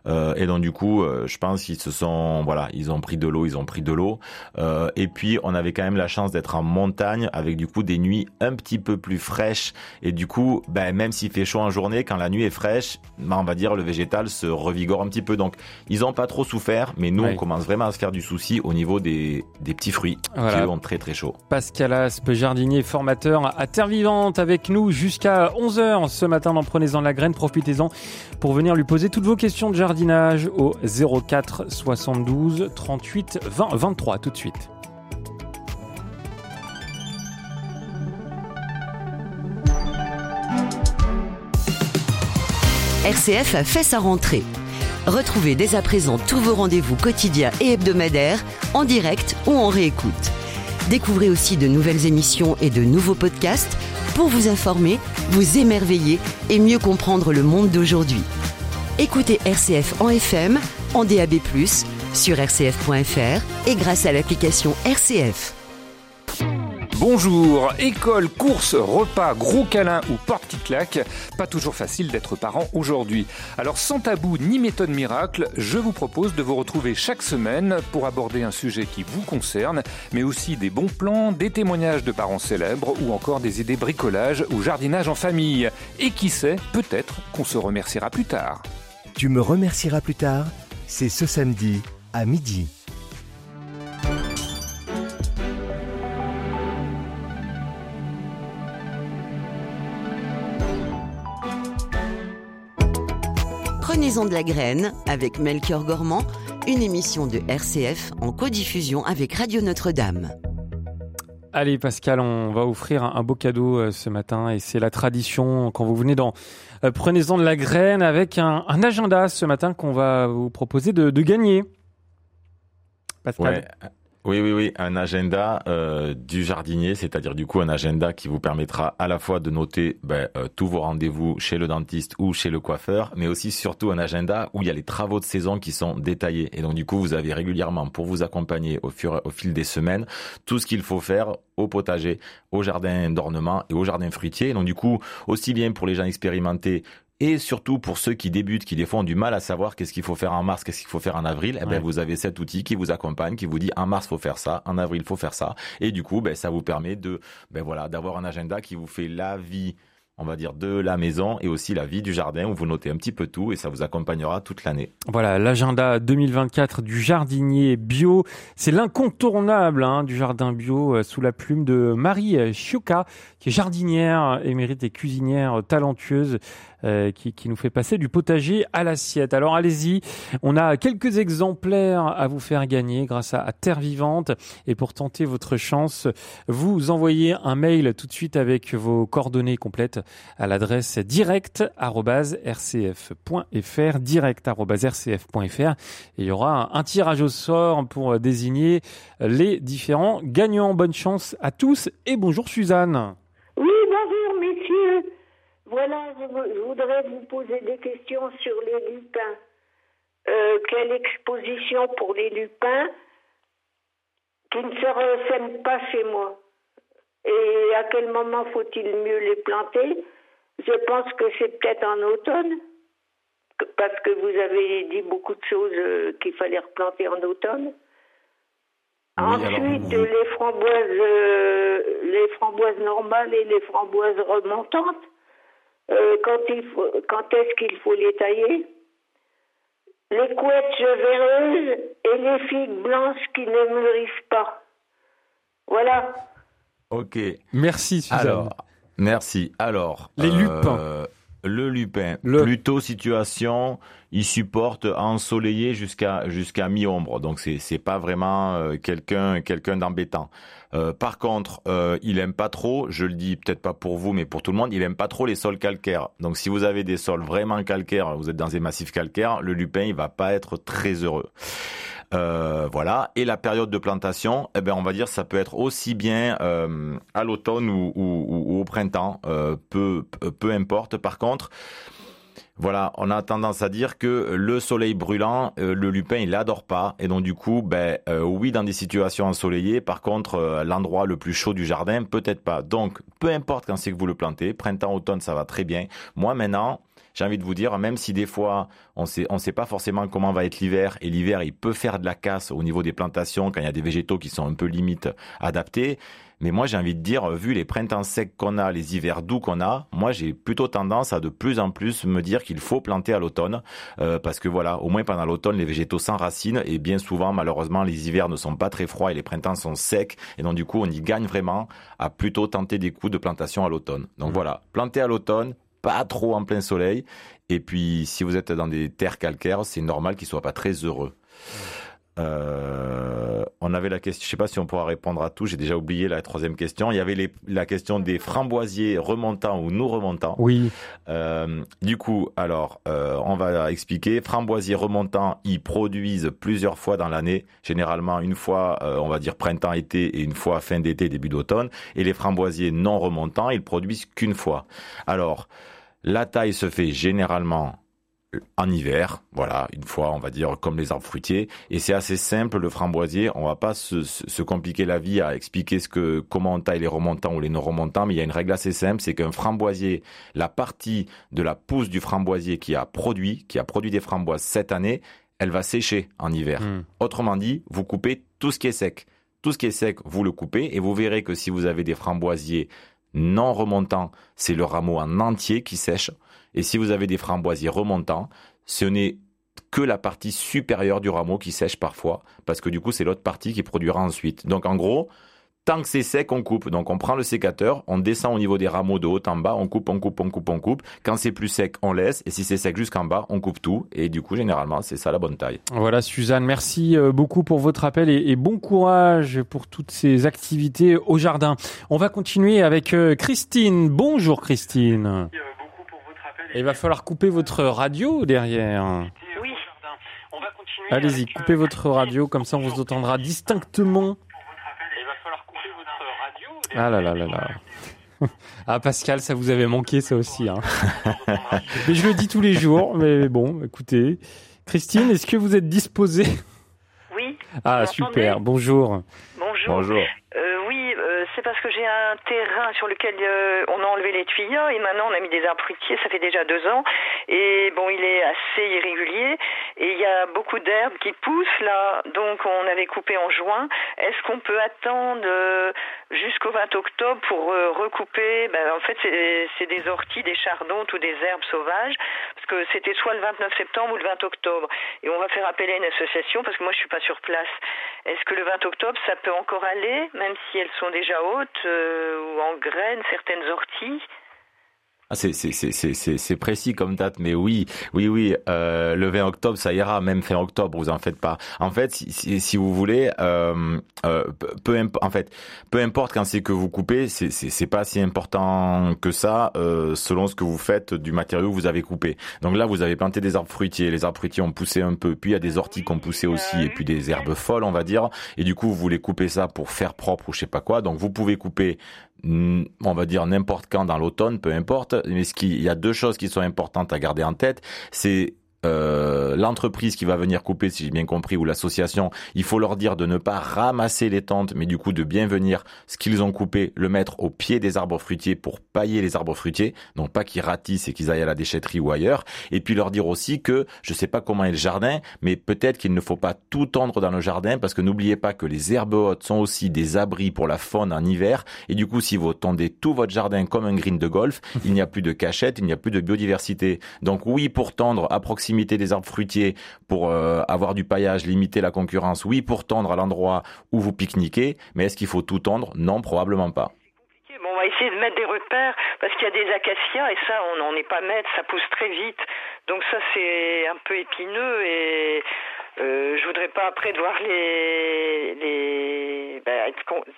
Euh, et donc du coup, euh, je pense qu'ils se sont, voilà, ils ont pris de l'eau, ils ont pris de l'eau. Et puis, on avait quand même la chance d'être en montagne avec du coup des nuits un petit peu plus fraîches. Et du coup, ben, même s'il fait chaud en journée, quand la nuit est fraîche, ben, on va dire le végétal se un petit peu. Donc, ils n'ont pas trop souffert, mais nous, on commence vraiment à se faire du souci au niveau des, des petits fruits qui, ont très très chaud. Pascal Aspe, jardinier formateur à Terre Vivante avec nous jusqu'à 11h ce matin dans Prenez-en la graine. Profitez-en pour venir lui poser toutes vos questions de jardinage au 04 72 38 20 23. Tout de suite. RCF a fait sa rentrée. Retrouvez dès à présent tous vos rendez-vous quotidiens et hebdomadaires en direct ou en réécoute. Découvrez aussi de nouvelles émissions et de nouveaux podcasts pour vous informer, vous émerveiller et mieux comprendre le monde d'aujourd'hui. Écoutez RCF en FM, en DAB+, sur rcf.fr et grâce à l'application RCF. Bonjour, école, course, repas, gros câlin ou porte qui claque, pas toujours facile d'être parent aujourd'hui. Alors sans tabou ni méthode miracle, je vous propose de vous retrouver chaque semaine pour aborder un sujet qui vous concerne, mais aussi des bons plans, des témoignages de parents célèbres ou encore des idées bricolage ou jardinage en famille. Et qui sait, peut-être qu'on se remerciera plus tard. Tu me remercieras plus tard, c'est ce samedi à midi. De la graine avec Melchior Gormand, une émission de RCF en codiffusion avec Radio Notre-Dame. Allez Pascal, on va offrir un, beau cadeau euh, ce matin et c'est la tradition quand vous venez dans euh, Prenez-en de la graine avec un, agenda ce matin qu'on va vous proposer de, gagner. Pascal. Oui, oui, oui, un agenda euh, du jardinier, c'est-à-dire du coup un agenda qui vous permettra à la fois de noter ben, euh, tous vos rendez-vous chez le dentiste ou chez le coiffeur, mais aussi surtout un agenda où il y a les travaux de saison qui sont détaillés. Et donc du coup, vous avez régulièrement pour vous accompagner au, fur, au fil des semaines tout ce qu'il faut faire au potager, au jardin d'ornement et au jardin fruitier. donc du coup, aussi bien pour les gens expérimentés et surtout pour ceux qui débutent, qui des fois ont du mal à savoir qu'est-ce qu'il faut faire en mars, qu'est-ce qu'il faut faire en avril, eh ben vous avez cet outil qui vous accompagne, qui vous dit en mars faut faire ça, en avril faut faire ça, et du coup ben ça vous permet de ben voilà d'avoir un agenda qui vous fait la vie on va dire, de la maison et aussi la vie du jardin où vous notez un petit peu tout et ça vous accompagnera toute l'année. Voilà, l'agenda 2024 du jardinier bio, c'est l'incontournable hein, du jardin bio euh, sous la plume de Marie Chioka, qui est jardinière, émérite et cuisinière talentueuse euh, qui, qui, nous fait passer du potager à l'assiette. Alors allez-y, on a quelques exemplaires à vous faire gagner grâce à, Terre Vivante. Et pour tenter votre chance, vous envoyez un mail tout de suite avec vos coordonnées complètes à l'adresse direct@rcf.fr, direct@rcf.fr. Et il y aura un, tirage au sort pour désigner les différents gagnants. Bonne chance à tous et bonjour Suzanne. Voilà, je, voudrais vous poser des questions sur les lupins. Euh, quelle exposition pour les lupins qui ne se ressèment pas chez moi Et à quel moment faut-il mieux les planter Je pense que c'est peut-être en automne, parce que vous avez dit beaucoup de choses euh, qu'il fallait replanter en automne. Ensuite, les framboises, euh, les framboises normales et les framboises remontantes. Euh, quand, quand est-ce qu'il faut les tailler, les couettes véreuses et les figues blanches qui ne mûrissent pas. Voilà. Ok. Merci Suzanne. Alors, merci. Alors, les lupins. Euh, le lupin, plutôt situation, il supporte ensoleillé jusqu'à jusqu'à mi-ombre, donc c'est c'est pas vraiment euh, quelqu'un quelqu'un d'embêtant. Euh, par contre, euh, il aime pas trop, je le dis peut-être pas pour vous, mais pour tout le monde, il aime pas trop les sols calcaires. Donc si vous avez des sols vraiment calcaires, vous êtes dans des massifs calcaires, le lupin il va pas être très heureux. Euh, voilà. Et la période de plantation, eh ben, on va dire, ça peut être aussi bien à l'automne ou, au printemps, peu, peu importe. Par contre, voilà, on a tendance à dire que le soleil brûlant, euh, le lupin, il l'adore pas. Et donc du coup, ben euh, oui, dans des situations ensoleillées. Par contre, l'endroit le plus chaud du jardin, peut-être pas. Donc, peu importe quand c'est que vous le plantez, printemps, automne, ça va très bien. Moi maintenant, j'ai envie de vous dire, même si des fois on sait, on sait pas forcément comment va être l'hiver, et l'hiver il peut faire de la casse au niveau des plantations quand il y a des végétaux qui sont un peu limite adaptés. Mais moi, j'ai envie de dire, vu les printemps secs qu'on a, les hivers doux qu'on a, moi, j'ai plutôt tendance à de plus en plus me dire qu'il faut planter à l'automne, euh, parce que voilà, au moins pendant l'automne, les végétaux s'enracinent et bien souvent, malheureusement, les hivers ne sont pas très froids et les printemps sont secs, et donc du coup, on y gagne vraiment à plutôt tenter des coups de plantation à l'automne. Donc mmh. voilà, planter à l'automne, pas trop en plein soleil. Et puis, si vous êtes dans des terres calcaires, c'est normal qu'ils soient pas très heureux. Euh, on avait la question, je sais pas si on pourra répondre à tout, j'ai déjà oublié la troisième question. Il y avait les, la question des framboisiers remontants ou non remontants. Oui. Euh, du coup, alors, euh, on va expliquer. Framboisiers remontants, ils produisent plusieurs fois dans l'année, généralement une fois, euh, on va dire printemps-été et une fois fin d'été, début d'automne. Et les framboisiers non remontants, ils produisent qu'une fois. Alors, la taille se fait généralement en hiver, voilà, une fois, on va dire, comme les arbres fruitiers. Et c'est assez simple, le framboisier. On va pas se, se, compliquer la vie à expliquer ce que, comment on taille les remontants ou les non remontants, mais il y a une règle assez simple, c'est qu'un framboisier, la partie de la pousse du framboisier qui a produit, qui a produit des framboises cette année, elle va sécher en hiver. Hmm. Autrement dit, vous coupez tout ce qui est sec. Tout ce qui est sec, vous le coupez et vous verrez que si vous avez des framboisiers non remontants, c'est le rameau en entier qui sèche. Et si vous avez des framboisiers remontants, ce n'est que la partie supérieure du rameau qui sèche parfois, parce que du coup, c'est l'autre partie qui produira ensuite. Donc en gros, tant que c'est sec, on coupe. Donc on prend le sécateur, on descend au niveau des rameaux de haut en bas, on coupe, on coupe, on coupe, on coupe. Quand c'est plus sec, on laisse. Et si c'est sec jusqu'en bas, on coupe tout. Et du coup, généralement, c'est ça la bonne taille. Voilà, Suzanne, merci euh, beaucoup pour votre appel et, bon courage pour toutes ces activités au jardin. On va continuer avec euh, Christine. Bonjour Christine. Il va falloir couper votre radio derrière. Oui. Allez-y, coupez votre radio, comme ça on vous entendra distinctement. Ah là là là là. Ah Pascal, ça vous avait manqué ça aussi. Hein. mais je le dis tous les jours, mais bon, écoutez. Christine, est-ce que vous êtes disposée? Oui. Ah super, bonjour. Bonjour. Bonjour. Euh, oui, euh, c'est parce que j'ai un terrain sur lequel euh, on a enlevé les tuyaux et maintenant on a mis des arbres fruitiers, ça fait déjà deux ans. Et bon, il est assez irrégulier et il y a beaucoup d'herbes qui poussent là, donc on avait coupé en juin. Est-ce qu'on peut attendre euh, jusqu'au 20 octobre pour euh, recouper? Ben, En fait, c'est des orties, des chardons ou des herbes sauvages, parce que c'était soit le 29 septembre ou le 20 octobre. Et on va faire appeler à une association parce que moi je suis pas sur place. Est-ce que le 20 octobre, ça peut encore aller, même si elles sont déjà hautes euh, ou en graines, certaines orties? Ah, c'est, précis comme date, mais oui, oui, oui, euh, le 20 octobre, ça ira, même fin octobre, vous en faites pas. En fait, si, si, si vous voulez, euh, euh, peu, en fait, peu importe quand c'est que vous coupez, c'est, pas si important que ça, euh, selon ce que vous faites du matériau que vous avez coupé. Donc là, vous avez planté des arbres fruitiers, les arbres fruitiers ont poussé un peu, puis il y a des orties qui ont poussé aussi, et puis des herbes folles, on va dire, et du coup, vous voulez couper ça pour faire propre ou je sais pas quoi. Donc vous pouvez couper on va dire n'importe quand dans l'automne, peu importe. Mais ce qui, il y a deux choses qui sont importantes à garder en tête. C'est euh, l'entreprise qui va venir couper, si j'ai bien compris, ou l'association, il faut leur dire de ne pas ramasser les tentes, mais du coup de bien venir ce qu'ils ont coupé, le mettre au pied des arbres fruitiers pour pailler les arbres fruitiers, donc pas qu'ils ratissent et qu'ils aillent à la déchetterie ou ailleurs. Et puis leur dire aussi que je sais pas comment est le jardin, mais peut-être qu'il ne faut pas tout tendre dans le jardin parce que n'oubliez pas que les herbes hautes sont aussi des abris pour la faune en hiver. Et du coup, si vous tendez tout votre jardin comme un green de golf, il n'y a plus de cachette, il n'y a plus de biodiversité. Donc oui, pour tendre à proximité limiter des arbres fruitiers pour euh, avoir du paillage, limiter la concurrence, oui, pour tendre à l'endroit où vous pique-niquez, mais est-ce qu'il faut tout tendre? Non, probablement pas. On va essayer de mettre des repères parce qu'il y a des acacias et ça, on n'en est pas maître, ça pousse très vite. Donc ça, c'est un peu épineux et euh, je voudrais pas après devoir les, les bah,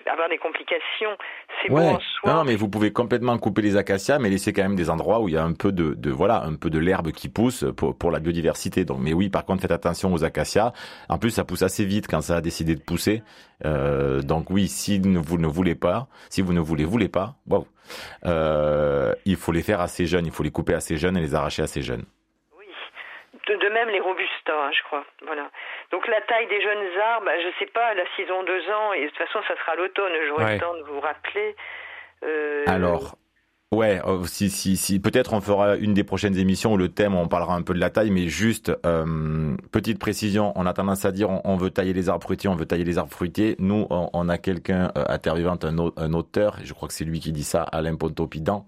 avoir des complications. C'est ouais. bon en soi. Non, mais vous pouvez complètement couper les acacias, mais laisser quand même des endroits où il y a un peu de, de voilà, un peu de l'herbe qui pousse pour, pour la biodiversité. Donc, mais oui, par contre, faites attention aux acacias. En plus, ça pousse assez vite quand ça a décidé de pousser. Euh, donc oui, si vous ne voulez pas, si vous ne voulez voulez pas, wow, euh, il faut les faire assez jeunes, il faut les couper assez jeunes et les arracher assez jeunes. De, de, même les hein, je crois. Voilà. Donc la taille des jeunes arbres, je sais pas, la saison deux ans, et de toute façon ça sera l'automne, j'aurai Ouais. le temps de vous rappeler. Euh, Alors, ouais, euh, si, si, si, peut-être on fera une des prochaines émissions où le thème, on parlera un peu de la taille, mais juste, euh, petite précision, on a tendance à dire on, on veut tailler les arbres fruitiers, on veut tailler les arbres fruitiers. Nous, on, on a quelqu'un euh, Vivante, un, un auteur, et je crois que c'est lui qui dit ça, Alain Pontopidan.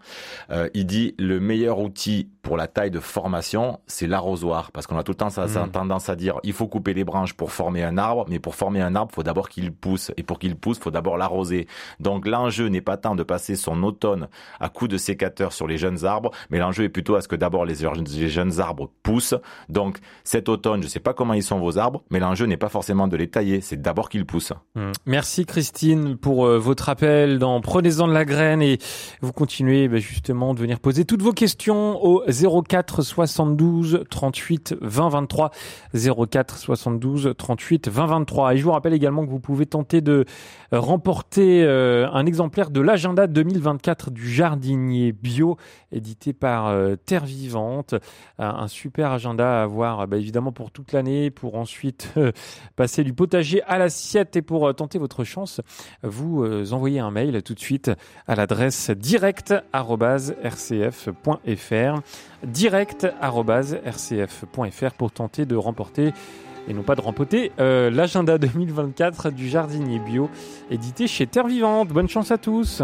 Euh, il dit le meilleur outil pour la taille de formation, c'est l'arrosoir, parce qu'on a tout le temps ça, Mhm. tendance à dire il faut couper les branches pour former un arbre, mais pour former un arbre, faut d'abord qu'il pousse, et pour qu'il pousse, faut d'abord l'arroser. Donc l'enjeu n'est pas tant de passer son automne à coups de sécateurs sur les jeunes arbres, mais l'enjeu est plutôt à ce que d'abord les, les jeunes arbres poussent. Donc cet automne, je ne sais pas comment ils sont vos arbres, mais l'enjeu n'est pas forcément de les tailler, c'est d'abord qu'ils poussent. Hum. Merci Christine pour euh, votre appel dans Prenez-en de la graine et vous continuez bah, justement de venir poser toutes vos questions au 04 72 38 20 23 04 72 38 20 23 et je vous rappelle également que vous pouvez tenter de remporter euh, un exemplaire de l'agenda 2024 du bio édité par euh, Terre Vivante un super agenda à avoir bah, évidemment pour toute l'année pour ensuite passer du potager à l'assiette et pour tenter votre chance vous envoyez un mail tout de suite à l'adresse direct@rcf.fr direct@rcf.fr pour tenter de remporter et non pas de remporter euh, l'agenda 2024 du jardinier bio édité chez Terre Vivante. Bonne chance à tous.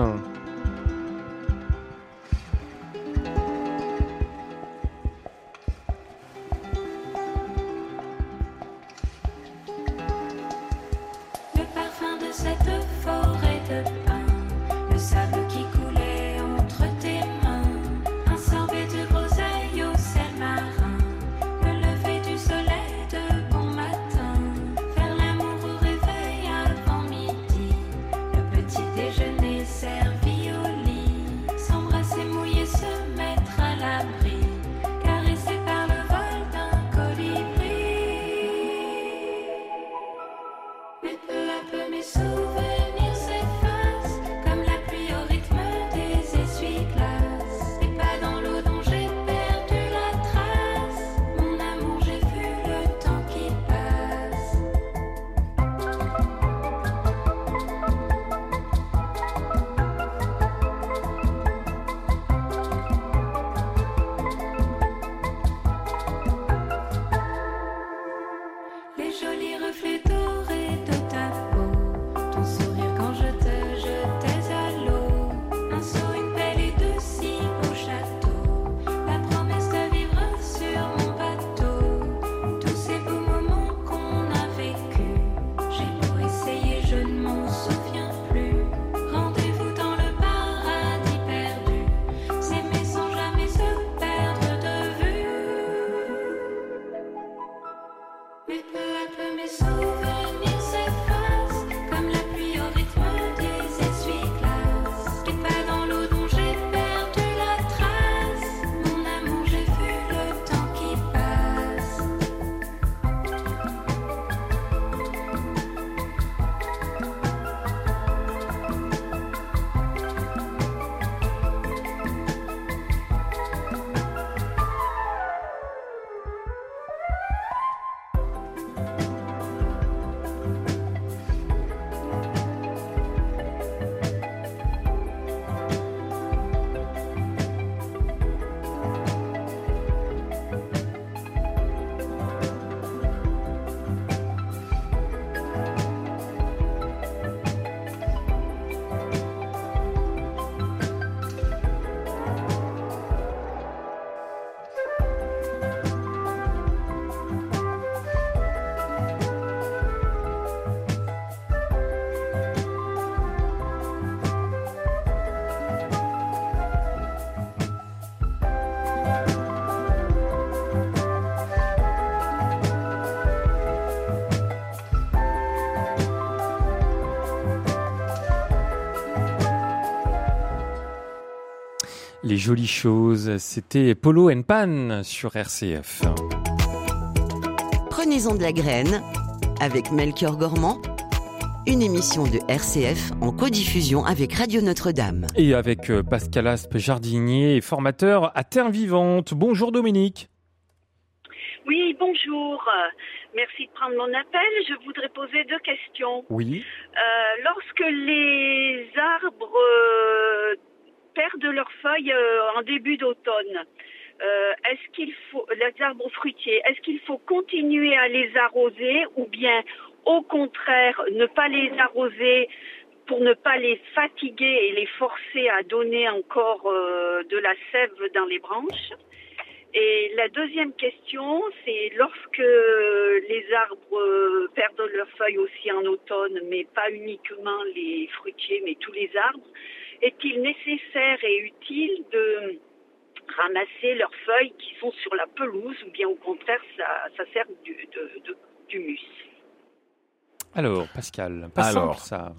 Les jolies choses, c'était Polo and Pan sur RCF. Prenez-en de la graine avec Melchior Gormand, une émission de RCF en codiffusion avec Radio Notre-Dame. Et avec euh, Pascal Aspe, jardinier et formateur à Terre Vivante. Bonjour Dominique. Oui, bonjour. Merci de prendre mon appel. Je voudrais poser deux questions. Oui. Euh, lorsque les arbres euh, perdent leurs feuilles euh, en début d'automne, euh, est-ce qu'il faut, les arbres fruitiers, est-ce qu'il faut continuer à les arroser ou bien au contraire ne pas les arroser pour ne pas les fatiguer et les forcer à donner encore euh, de la sève dans les branches? Et la deuxième question, c'est lorsque les arbres perdent leurs feuilles aussi en automne, mais pas uniquement les fruitiers, mais tous les arbres, est-il nécessaire et utile de ramasser leurs feuilles qui sont sur la pelouse ou bien au contraire ça, sert du, de, d'humus Alors, Pascal, pas Alors, ça.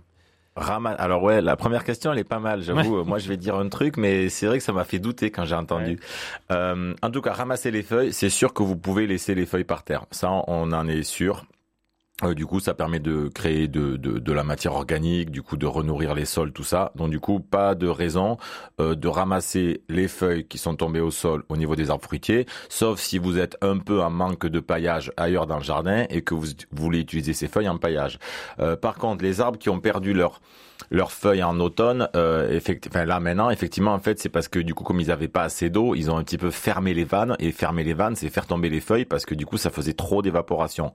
Alors ouais, la première question elle est pas mal, j'avoue. Moi je vais dire un truc, mais c'est vrai que ça m'a fait douter quand j'ai entendu. Euh, en tout cas, ramasser les feuilles, c'est sûr que vous pouvez laisser les feuilles par terre. Ça, on en est sûr. Euh, du coup, ça permet de créer de, de, la matière organique, du coup de renourrir les sols, tout ça. Donc du coup, pas de raison euh, de ramasser les feuilles qui sont tombées au sol au niveau des arbres fruitiers, sauf si vous êtes un peu en manque de paillage ailleurs dans le jardin et que vous, voulez utiliser ces feuilles en paillage. Euh, par contre, les arbres qui ont perdu leur leurs feuilles en automne, euh, enfin là maintenant, effectivement, en fait, c'est parce que du coup, comme ils avaient pas assez d'eau, ils ont un petit peu fermé les vannes et fermer les vannes, c'est faire tomber les feuilles parce que du coup, ça faisait trop d'évaporation.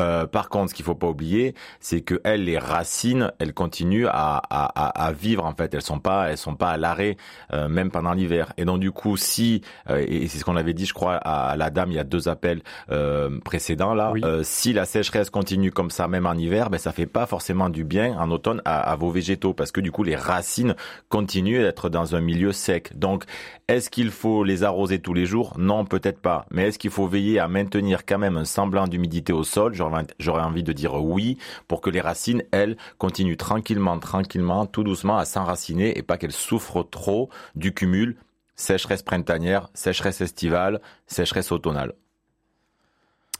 Euh, par contre, ce qu'il faut pas oublier, c'est que elles, les racines, elles continuent à, à, à, vivre en fait. Elles sont pas, elles sont pas à l'arrêt euh, même pendant l'hiver. Et donc du coup, si euh, et c'est ce qu'on avait dit, je crois, à la dame il y a deux appels euh, précédents là, euh, si la sécheresse continue comme ça même en hiver, ben ça fait pas forcément du bien en automne à, à vos végétaux parce que du coup les racines continuent d'être dans un milieu sec. Donc est-ce qu'il faut les arroser tous les jours? Non, peut-être pas. Mais est-ce qu'il faut veiller à maintenir quand même un semblant d'humidité au sol? J'aurais envie de dire oui pour que les racines, elles, continuent tranquillement, tranquillement, tout doucement à s'enraciner et pas qu'elles souffrent trop du cumul sécheresse printanière, sécheresse estivale, sécheresse automnale.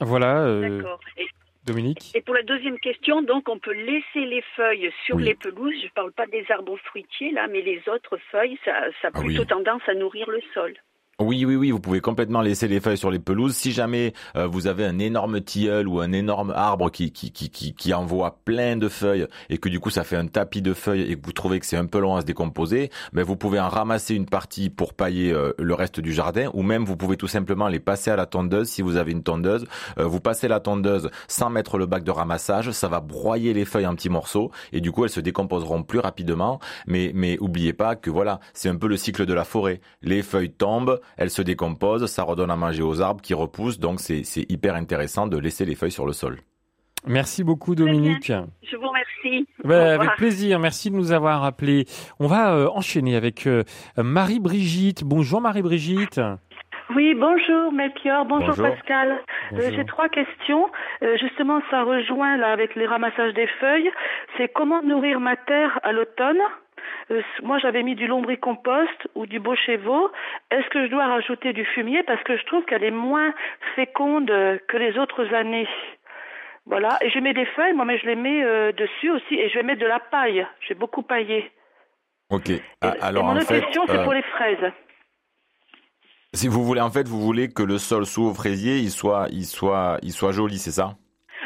Voilà. Euh, Dominique Et pour la deuxième question, donc on peut laisser les feuilles sur les pelouses. Je ne parle pas des arbres fruitiers là, mais les autres feuilles, ça, ça a ah plutôt tendance à nourrir le sol. Oui, oui, oui, vous pouvez complètement laisser les feuilles sur les pelouses. Si jamais euh, vous avez un énorme tilleul ou un énorme arbre qui, qui, qui, qui, envoie plein de feuilles et que du coup ça fait un tapis de feuilles et que vous trouvez que c'est un peu long à se décomposer, mais ben, vous pouvez en ramasser une partie pour pailler euh, le reste du jardin ou même vous pouvez tout simplement les passer à la tondeuse si vous avez une tondeuse. Euh, vous passez la tondeuse sans mettre le bac de ramassage, ça va broyer les feuilles en petits morceaux et du coup elles se décomposeront plus rapidement. Mais, mais oubliez pas que voilà, c'est un peu le cycle de la forêt. Les feuilles tombent, elle se décompose, ça redonne à manger aux arbres qui repoussent, donc c'est hyper intéressant de laisser les feuilles sur le sol. Merci beaucoup Dominique. Je vous remercie. avec plaisir, merci de nous avoir appelés. On va euh, enchaîner avec euh, Marie-Brigitte. Bonjour Marie-Brigitte. Oui, bonjour Melchior, bonjour, Pascal. Euh, j'ai trois questions. justement, ça rejoint là avec les ramassages des feuilles. C'est comment nourrir ma terre à l'automne? Euh, moi j'avais mis du lombricompost ou du beau-chevaux. Est-ce que je dois rajouter du fumier? Parce que je trouve qu'elle est moins féconde que les autres années Voilà, et je mets des feuilles, moi mais je les mets euh, dessus aussi et je vais mettre de la paille. J'ai beaucoup paillé. Ok. Ah, alors mon autre question c'est pour euh, les fraises. Si vous voulez, en fait, vous voulez que le sol sous au fraisier, il soit, il soit, il soit joli, c'est ça?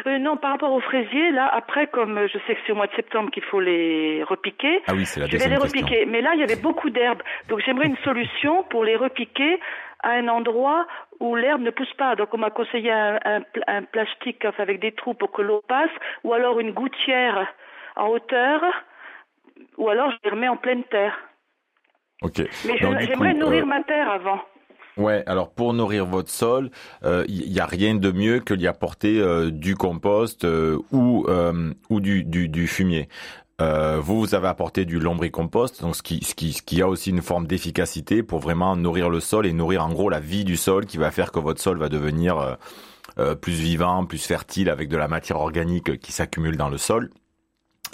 Euh, non, par rapport aux fraisiers, là, après, comme je sais que c'est au mois de septembre qu'il faut les repiquer, ah oui, c'est la je vais les repiquer. Mais là, il y avait beaucoup d'herbes. Donc, j'aimerais une solution pour les repiquer à un endroit où l'herbe ne pousse pas. Donc, on m'a conseillé un, un, plastique avec des trous pour que l'eau passe, ou alors une gouttière en hauteur, ou alors je les remets en pleine terre. Ok. Mais j'aimerais nourrir euh, ma terre avant. Ouais, alors pour nourrir votre sol, il euh, n'y a rien de mieux que d'y apporter euh, du compost euh, ou ou du, du, du fumier. vous, vous avez apporté du lombricompost, donc ce qui, ce qui, ce qui a aussi une forme d'efficacité pour vraiment nourrir le sol et nourrir en gros la vie du sol, qui va faire que votre sol va devenir plus vivant, plus fertile avec de la matière organique qui s'accumule dans le sol.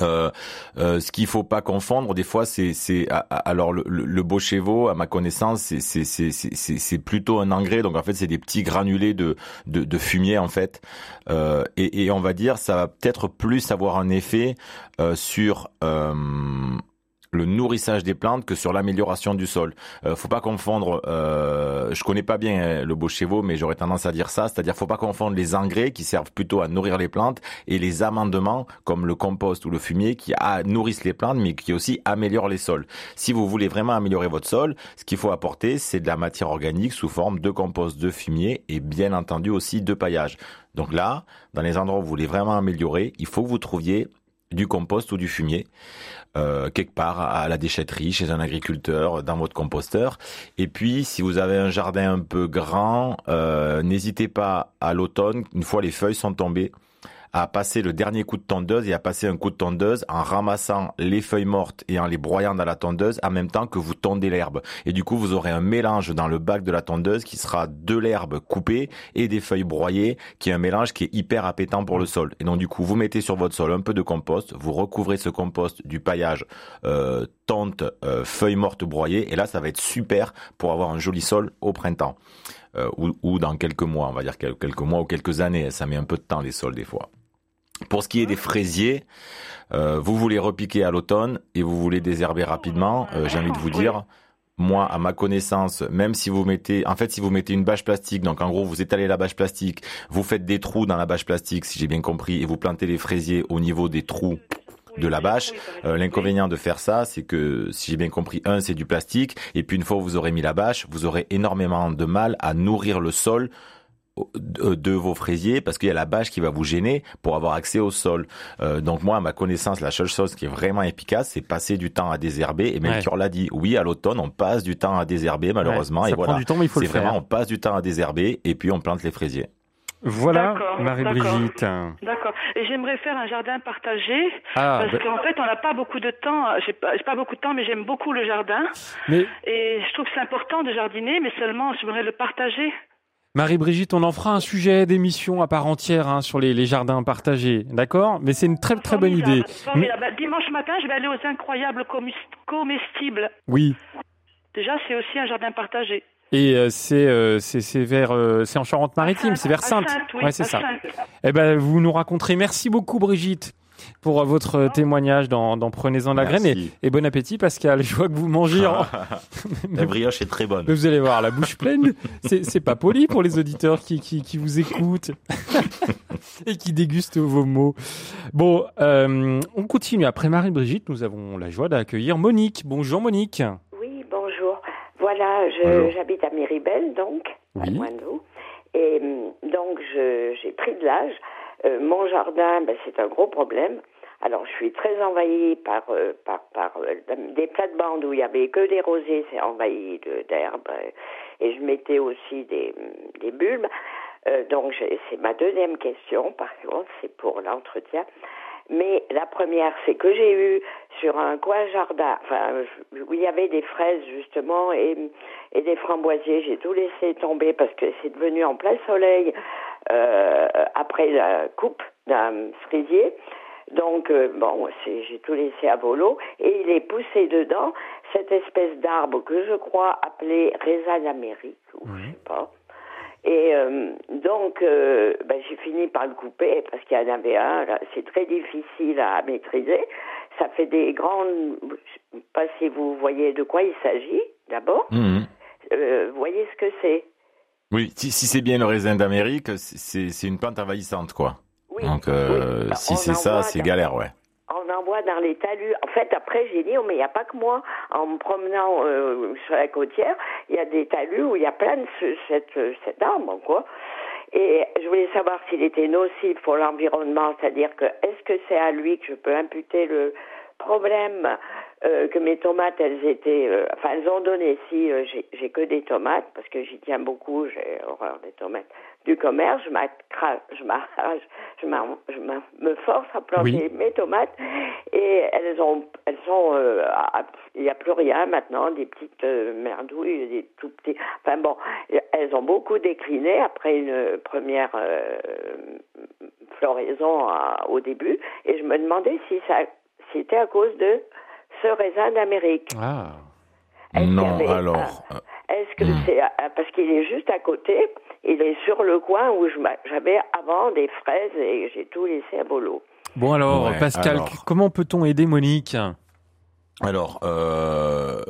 Euh, euh, ce qu'il faut pas confondre, des fois, c'est, c'est alors le, le, à ma connaissance, c'est, c'est, c'est, c'est, c'est plutôt un engrais. Donc en fait, c'est des petits granulés de, de, de fumier en fait. Euh, et, et, on va dire, ça va peut-être plus avoir un effet euh, sur euh, le nourrissage des plantes que sur l'amélioration du sol. Euh, faut pas confondre. Euh, je connais pas bien hein, le chevaux, mais j'aurais tendance à dire ça. C'est-à-dire, faut pas confondre les engrais qui servent plutôt à nourrir les plantes et les amendements comme le compost ou le fumier qui nourrissent les plantes, mais qui aussi améliorent les sols. Si vous voulez vraiment améliorer votre sol, ce qu'il faut apporter, c'est de la matière organique sous forme de compost, de fumier et bien entendu aussi de paillage. Donc là, dans les endroits où vous voulez vraiment améliorer, il faut que vous trouviez du compost ou du fumier euh, quelque part à la déchetterie, chez un agriculteur, dans votre composteur. Et puis, si vous avez un jardin un peu grand, euh, n'hésitez pas à l'automne, une fois les feuilles sont tombées, à passer le dernier coup de tondeuse et à passer un coup de tondeuse en ramassant les feuilles mortes et en les broyant dans la tondeuse en même temps que vous tondez l'herbe. Et du coup, vous aurez un mélange dans le bac de la tondeuse qui sera de l'herbe coupée et des feuilles broyées, qui est un mélange qui est hyper appétant pour le sol. Et donc du coup, vous mettez sur votre sol un peu de compost, vous recouvrez ce compost du paillage euh, tente, euh, feuilles mortes broyées, et là, ça va être super pour avoir un joli sol au printemps. Euh, ou, ou dans quelques mois, on va dire quelques mois ou quelques années. Ça met un peu de temps les sols des fois. Pour ce qui est des fraisiers, euh, vous voulez repiquer à l'automne et vous voulez désherber rapidement, euh, j'ai envie de vous dire, moi, à ma connaissance, même si vous mettez, en fait, si vous mettez une bâche plastique, donc en gros, vous étalez la bâche plastique, vous faites des trous dans la bâche plastique, si j'ai bien compris, et vous plantez les fraisiers au niveau des trous de la bâche. Euh, l'inconvénient de faire ça, c'est que, si j'ai bien compris, un, c'est du plastique, et puis une fois que vous aurez mis la bâche, vous aurez énormément de mal à nourrir le sol de vos fraisiers parce qu'il y a la bâche qui va vous gêner pour avoir accès au sol. Euh, donc moi, à ma connaissance, la seule chose qui est vraiment efficace, c'est passer du temps à désherber. Et Melchior l'a dit, oui, à l'automne, on passe du temps à désherber malheureusement. et voilà, c'est vraiment, on passe du temps à désherber et puis on plante les fraisiers. Voilà, Marie-Brigitte. D'accord. Et j'aimerais faire un jardin partagé ah, parce qu'en fait, on n'a pas beaucoup de temps. J'ai pas, pas beaucoup de temps, mais j'aime beaucoup le jardin. Mais... Et je trouve que c'est important de jardiner, mais seulement j'aimerais le partager. Marie-Brigitte, on en fera un sujet d'émission à part entière hein, sur les, jardins partagés, d'accord? Mais c'est une très très bonne idée. Bah, dimanche matin, je vais aller aux incroyables comestibles. Oui. Déjà, c'est aussi un jardin partagé. Et euh, c'est euh, c'est vers euh, c'est en Charente-Maritime, c'est vers Sainte. oui, ouais, c'est ça. Eh ben vous nous raconterez. Merci beaucoup Brigitte pour votre témoignage dans, dans Prenez-en la graine et, bon appétit Pascal. Je vois que vous mangez. En... la brioche est très bonne. vous allez voir la bouche pleine. C'est pas poli pour les auditeurs qui, qui, qui vous écoutent et qui dégustent vos mots. Bon, on continue. Après Marie-Brigitte, nous avons la joie d'accueillir Monique. Bonjour Monique. Voilà, j'habite à Miribel, donc, à Moineau. Et hum, donc, j'ai pris de l'âge. Euh, mon jardin, ben, c'est un gros problème. Alors, je suis très envahie par, euh, par, par euh, des plates-bandes où il y avait que des rosés, c'est envahi d'herbes. et je mettais aussi des, des bulbes. donc, c'est ma deuxième question, par contre, c'est pour l'entretien. Mais la première, c'est que j'ai eu sur un coin jardin, enfin, où il y avait des fraises justement et, et des framboisiers. J'ai tout laissé tomber parce que c'est devenu en plein soleil euh, après la coupe d'un fraisier. Donc, euh, bon, j'ai tout laissé à volo et il est poussé dedans cette espèce d'arbre que je crois appelé raisin d'Amérique, ou je sais pas. Et euh, donc, euh, ben, j'ai fini par le couper parce qu'il y en avait un. C'est très difficile à maîtriser. Ça fait des grandes. Je sais pas si vous voyez de quoi il s'agit, d'abord. Mhm. Euh, vous voyez ce que c'est Oui, si, si c'est bien le raisin d'Amérique, c'est une plante envahissante, quoi. Oui. Donc, si c'est ça, c'est galère, ouais on en voit dans les talus. En fait, après, j'ai dit, oh, mais il n'y a pas que moi. En me promenant euh, sur la côtière, il y a des talus où il y a plein de ce, cette, cet arbre, quoi. Et je voulais savoir s'il était nocif pour l'environnement, c'est-à-dire que est-ce que c'est à lui que je peux imputer le problème euh, que mes tomates, elles étaient, euh, enfin, elles ont donné. Si euh, j'ai que des tomates parce que j'y tiens beaucoup, j'ai horreur des tomates du commerce, je je m'arrache, je, je me force à planter mes tomates. Et elles ont, elles sont, il n'y a plus rien maintenant, des petites merdouilles, des tout petits, enfin bon, elles ont beaucoup décliné après une première floraison au début. Et je me demandais si ça, c'était à cause de ce raisin d'Amérique. Ah. Non, alors. Euh, est-ce que hmm. c'est euh, parce qu'il est juste à côté Il est sur le coin où j'avais avant des fraises et j'ai tout laissé à bolo. Bon alors, Pascal, comment peut-on aider Monique? Alors, euh,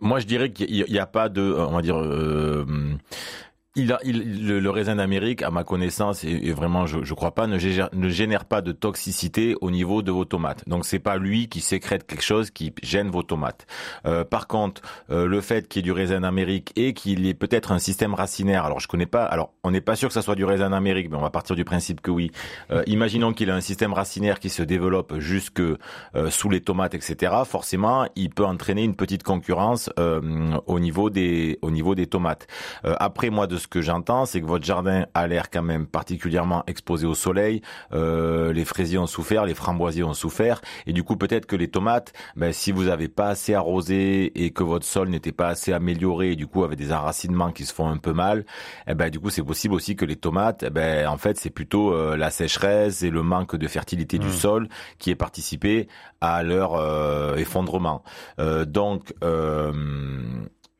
moi je dirais qu'il n'y a, pas de, on va dire, il a, il, le, raisin d'Amérique, à ma connaissance, et, vraiment, je, je crois pas, ne génère, pas de toxicité au niveau de vos tomates. Donc, c'est pas lui qui sécrète quelque chose qui gêne vos tomates. Euh, par contre, euh, le fait qu'il y ait du raisin d'Amérique et qu'il y ait peut-être un système racinaire, alors je connais pas, alors on n'est pas sûr que ça soit du raisin d'Amérique, mais on va partir du principe que oui. Euh, imaginons qu'il a un système racinaire qui se développe jusque euh, sous les tomates, etc. Forcément, il peut entraîner une petite concurrence euh, au niveau des, au niveau des tomates. après, moi, de ce que j'entends, c'est que votre jardin a l'air quand même particulièrement exposé au soleil. Euh, les fraisiers ont souffert, les framboisiers ont souffert, et du coup peut-être que les tomates, ben, si vous n'avez pas assez arrosé et que votre sol n'était pas assez amélioré, et du coup avec des enracinements qui se font un peu mal, eh ben du coup c'est possible aussi que les tomates, eh ben en fait c'est plutôt euh, la sécheresse et le manque de fertilité du mmh. sol qui est participé à leur euh, effondrement. Euh, donc euh,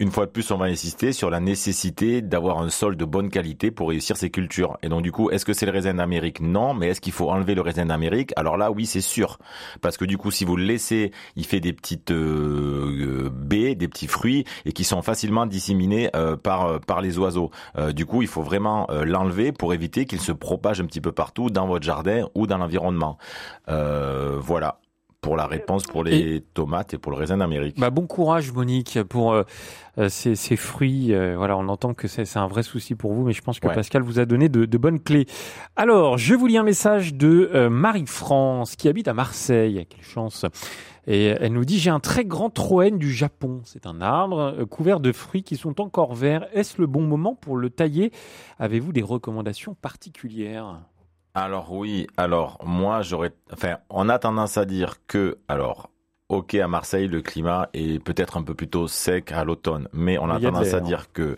une fois de plus, on va insister sur la nécessité d'avoir un sol de bonne qualité pour réussir ces cultures. Et donc du coup, est-ce que c'est le raisin d'Amérique? Non, mais est-ce qu'il faut enlever le raisin d'Amérique? Alors là, oui, c'est sûr, parce que du coup, si vous le laissez, il fait des petites euh, baies, des petits fruits, et qui sont facilement disséminés euh, par par les oiseaux. Euh, du coup, il faut vraiment l'enlever pour éviter qu'il se propage un petit peu partout dans votre jardin ou dans l'environnement. voilà pour la réponse pour les tomates et pour le raisin d'Amérique. Bah bon courage Monique pour euh, euh, ces, ces, fruits. Euh, voilà, on entend que c'est un vrai souci pour vous, mais je pense que Pascal vous a donné de, de, bonnes clés. Alors, je vous lis un message de Marie-France qui habite à Marseille. Quelle chance. Et elle nous dit, j'ai un très grand troène du Japon. C'est un arbre couvert de fruits qui sont encore verts. Est-ce le bon moment pour le tailler? Avez-vous des recommandations particulières? Alors oui, alors moi j'aurais, enfin, on a tendance à dire que, alors, ok à Marseille le climat est peut-être un peu plutôt sec à l'automne, mais on a tendance à dire que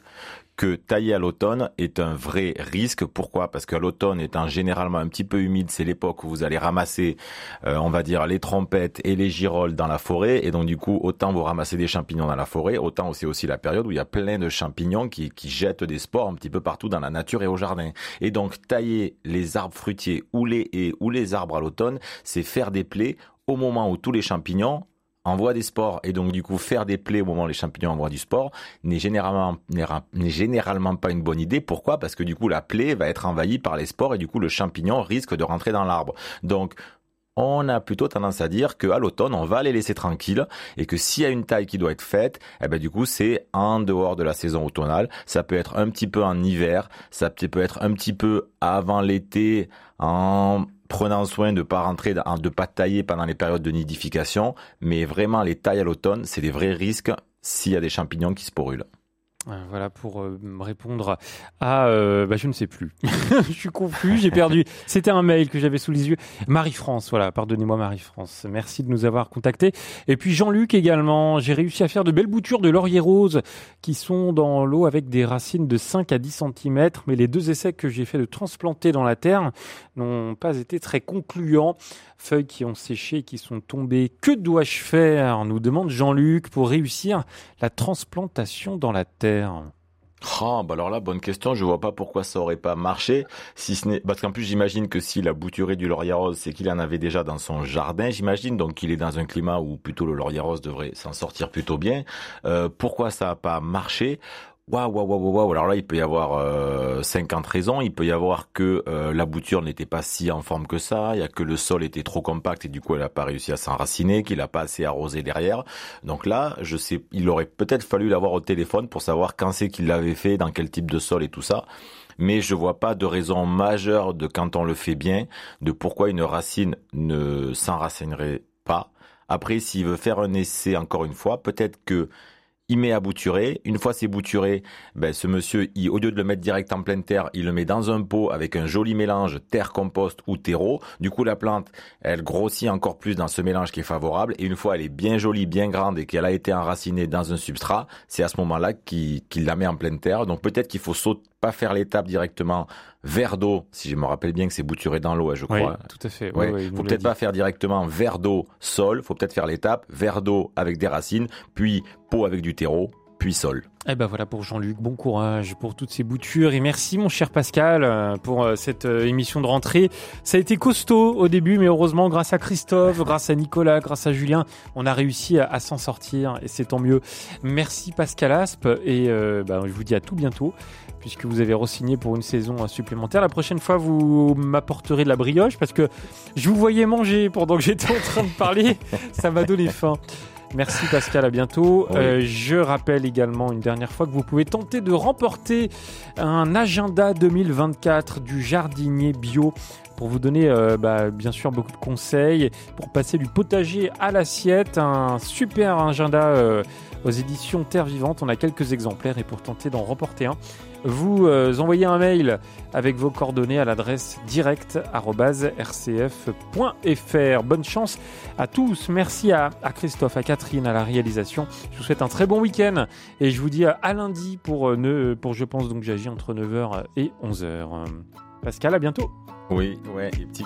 que tailler à l'automne est un vrai risque. Pourquoi? Parce que l'automne étant généralement un petit peu humide, c'est l'époque où vous allez ramasser, euh, on va dire, les trompettes et les girolles dans la forêt. Et donc du coup, autant vous ramassez des champignons dans la forêt, autant c'est aussi la période où il y a plein de champignons qui, qui jettent des spores un petit peu partout dans la nature et au jardin. Et donc tailler les arbres fruitiers ou les haies ou les arbres à l'automne, c'est faire des plaies au moment où tous les champignons envoie des spores et donc du coup faire des plaies au moment où les champignons envoient du sport n'est généralement généralement pas une bonne idée. Pourquoi? Parce que du coup la plaie va être envahie par les spores et du coup le champignon risque de rentrer dans l'arbre. Donc on a plutôt tendance à dire qu'à l'automne, on va les laisser tranquilles et que s'il y a une taille qui doit être faite, eh ben du coup, c'est en dehors de la saison automnale. Ça peut être un petit peu en hiver, ça peut être un petit peu avant l'été, en prenant soin de pas rentrer, de pas tailler pendant les périodes de nidification, mais vraiment les tailles à l'automne, c'est des vrais risques s'il y a des champignons qui se porulent. Voilà pour euh, répondre à, euh, bah, je ne sais plus. je suis confus, j'ai perdu. C'était un mail que j'avais sous les yeux. Marie-France, voilà, pardonnez-moi Marie-France. Merci de nous avoir contactés. Et puis Jean-Luc également. J'ai réussi à faire de belles boutures de laurier rose qui sont dans l'eau avec des racines de 5 à 10 cm. Mais les deux essais que j'ai fait de transplanter dans la terre n'ont pas été très concluants feuilles qui ont séché qui sont tombées. Que dois-je faire? nous demande Jean-Luc pour réussir la transplantation dans la terre. Oh, bah alors là, bonne question. Je vois pas pourquoi ça aurait pas marché. Si ce n'est, parce qu'en plus, j'imagine que s'il a bouturé du laurier rose, c'est qu'il en avait déjà dans son jardin, j'imagine. Donc, il est dans un climat où plutôt le laurier rose devrait s'en sortir plutôt bien. Euh, pourquoi ça a pas marché? Waouh, waouh, waouh, waouh. Alors là, il peut y avoir euh, 50 raisons. Il peut y avoir que euh, la bouture n'était pas si en forme que ça. Il y a que le sol était trop compact et du coup, elle n'a pas réussi à s'enraciner, qu'il n'a pas assez arrosé derrière. Donc là, je sais, il aurait peut-être fallu l'avoir au téléphone pour savoir quand c'est qu'il l'avait fait, dans quel type de sol et tout ça. Mais je vois pas de raison majeure de quand on le fait bien, de pourquoi une racine ne s'enracinerait pas. Après, s'il veut faire un essai encore une fois, peut-être que il met à bouturer. Une fois c'est bouturé, ben, ce monsieur, il, au lieu de le mettre direct en pleine terre, il le met dans un pot avec un joli mélange terre, compost ou terreau. Du coup, la plante, elle grossit encore plus dans ce mélange qui est favorable. Et une fois elle est bien jolie, bien grande et qu'elle a été enracinée dans un substrat, c'est à ce moment-là qu'il la met en pleine terre. Donc peut-être qu'il faut sauter pas faire l'étape directement vers d'eau, si je me rappelle bien que c'est bouturé dans l'eau, je crois. tout à fait. Ouais. faut peut-être pas faire directement vers d'eau, sol. Faut peut-être faire l'étape vers d'eau avec des racines, puis pot avec du terreau, puis sol. Eh ben voilà pour Jean-Luc, bon courage pour toutes ces boutures et merci mon cher Pascal euh, pour euh, cette euh, émission de rentrée. Ça a été costaud au début mais heureusement grâce à Christophe, grâce à Nicolas, grâce à Julien, on a réussi à, s'en sortir et c'est tant mieux. Merci Pascal Aspe et ben, je vous dis à tout bientôt puisque vous avez re-signé pour une saison supplémentaire. La prochaine fois, vous m'apporterez de la brioche parce que je vous voyais manger pendant que j'étais en train de parler. Ça m'a donné faim. Merci Pascal, à bientôt. Euh, je rappelle également une dernière fois que vous pouvez tenter de remporter un agenda 2024 du jardinier bio pour vous donner euh, bah, bien sûr beaucoup de conseils, pour passer du potager à l'assiette. Un super agenda euh, aux éditions Terre Vivante. On a quelques exemplaires et pour tenter d'en remporter un, vous euh, envoyez un mail avec vos coordonnées à l'adresse direct.rcf.fr. Bonne chance à tous. Merci à, Christophe, à Catherine, à la réalisation. Je vous souhaite un très bon week-end et je vous dis à lundi pour, euh, pour je pense donc j'agis entre 9h et 11h. Pascal, à bientôt. Oui, ouais, et petit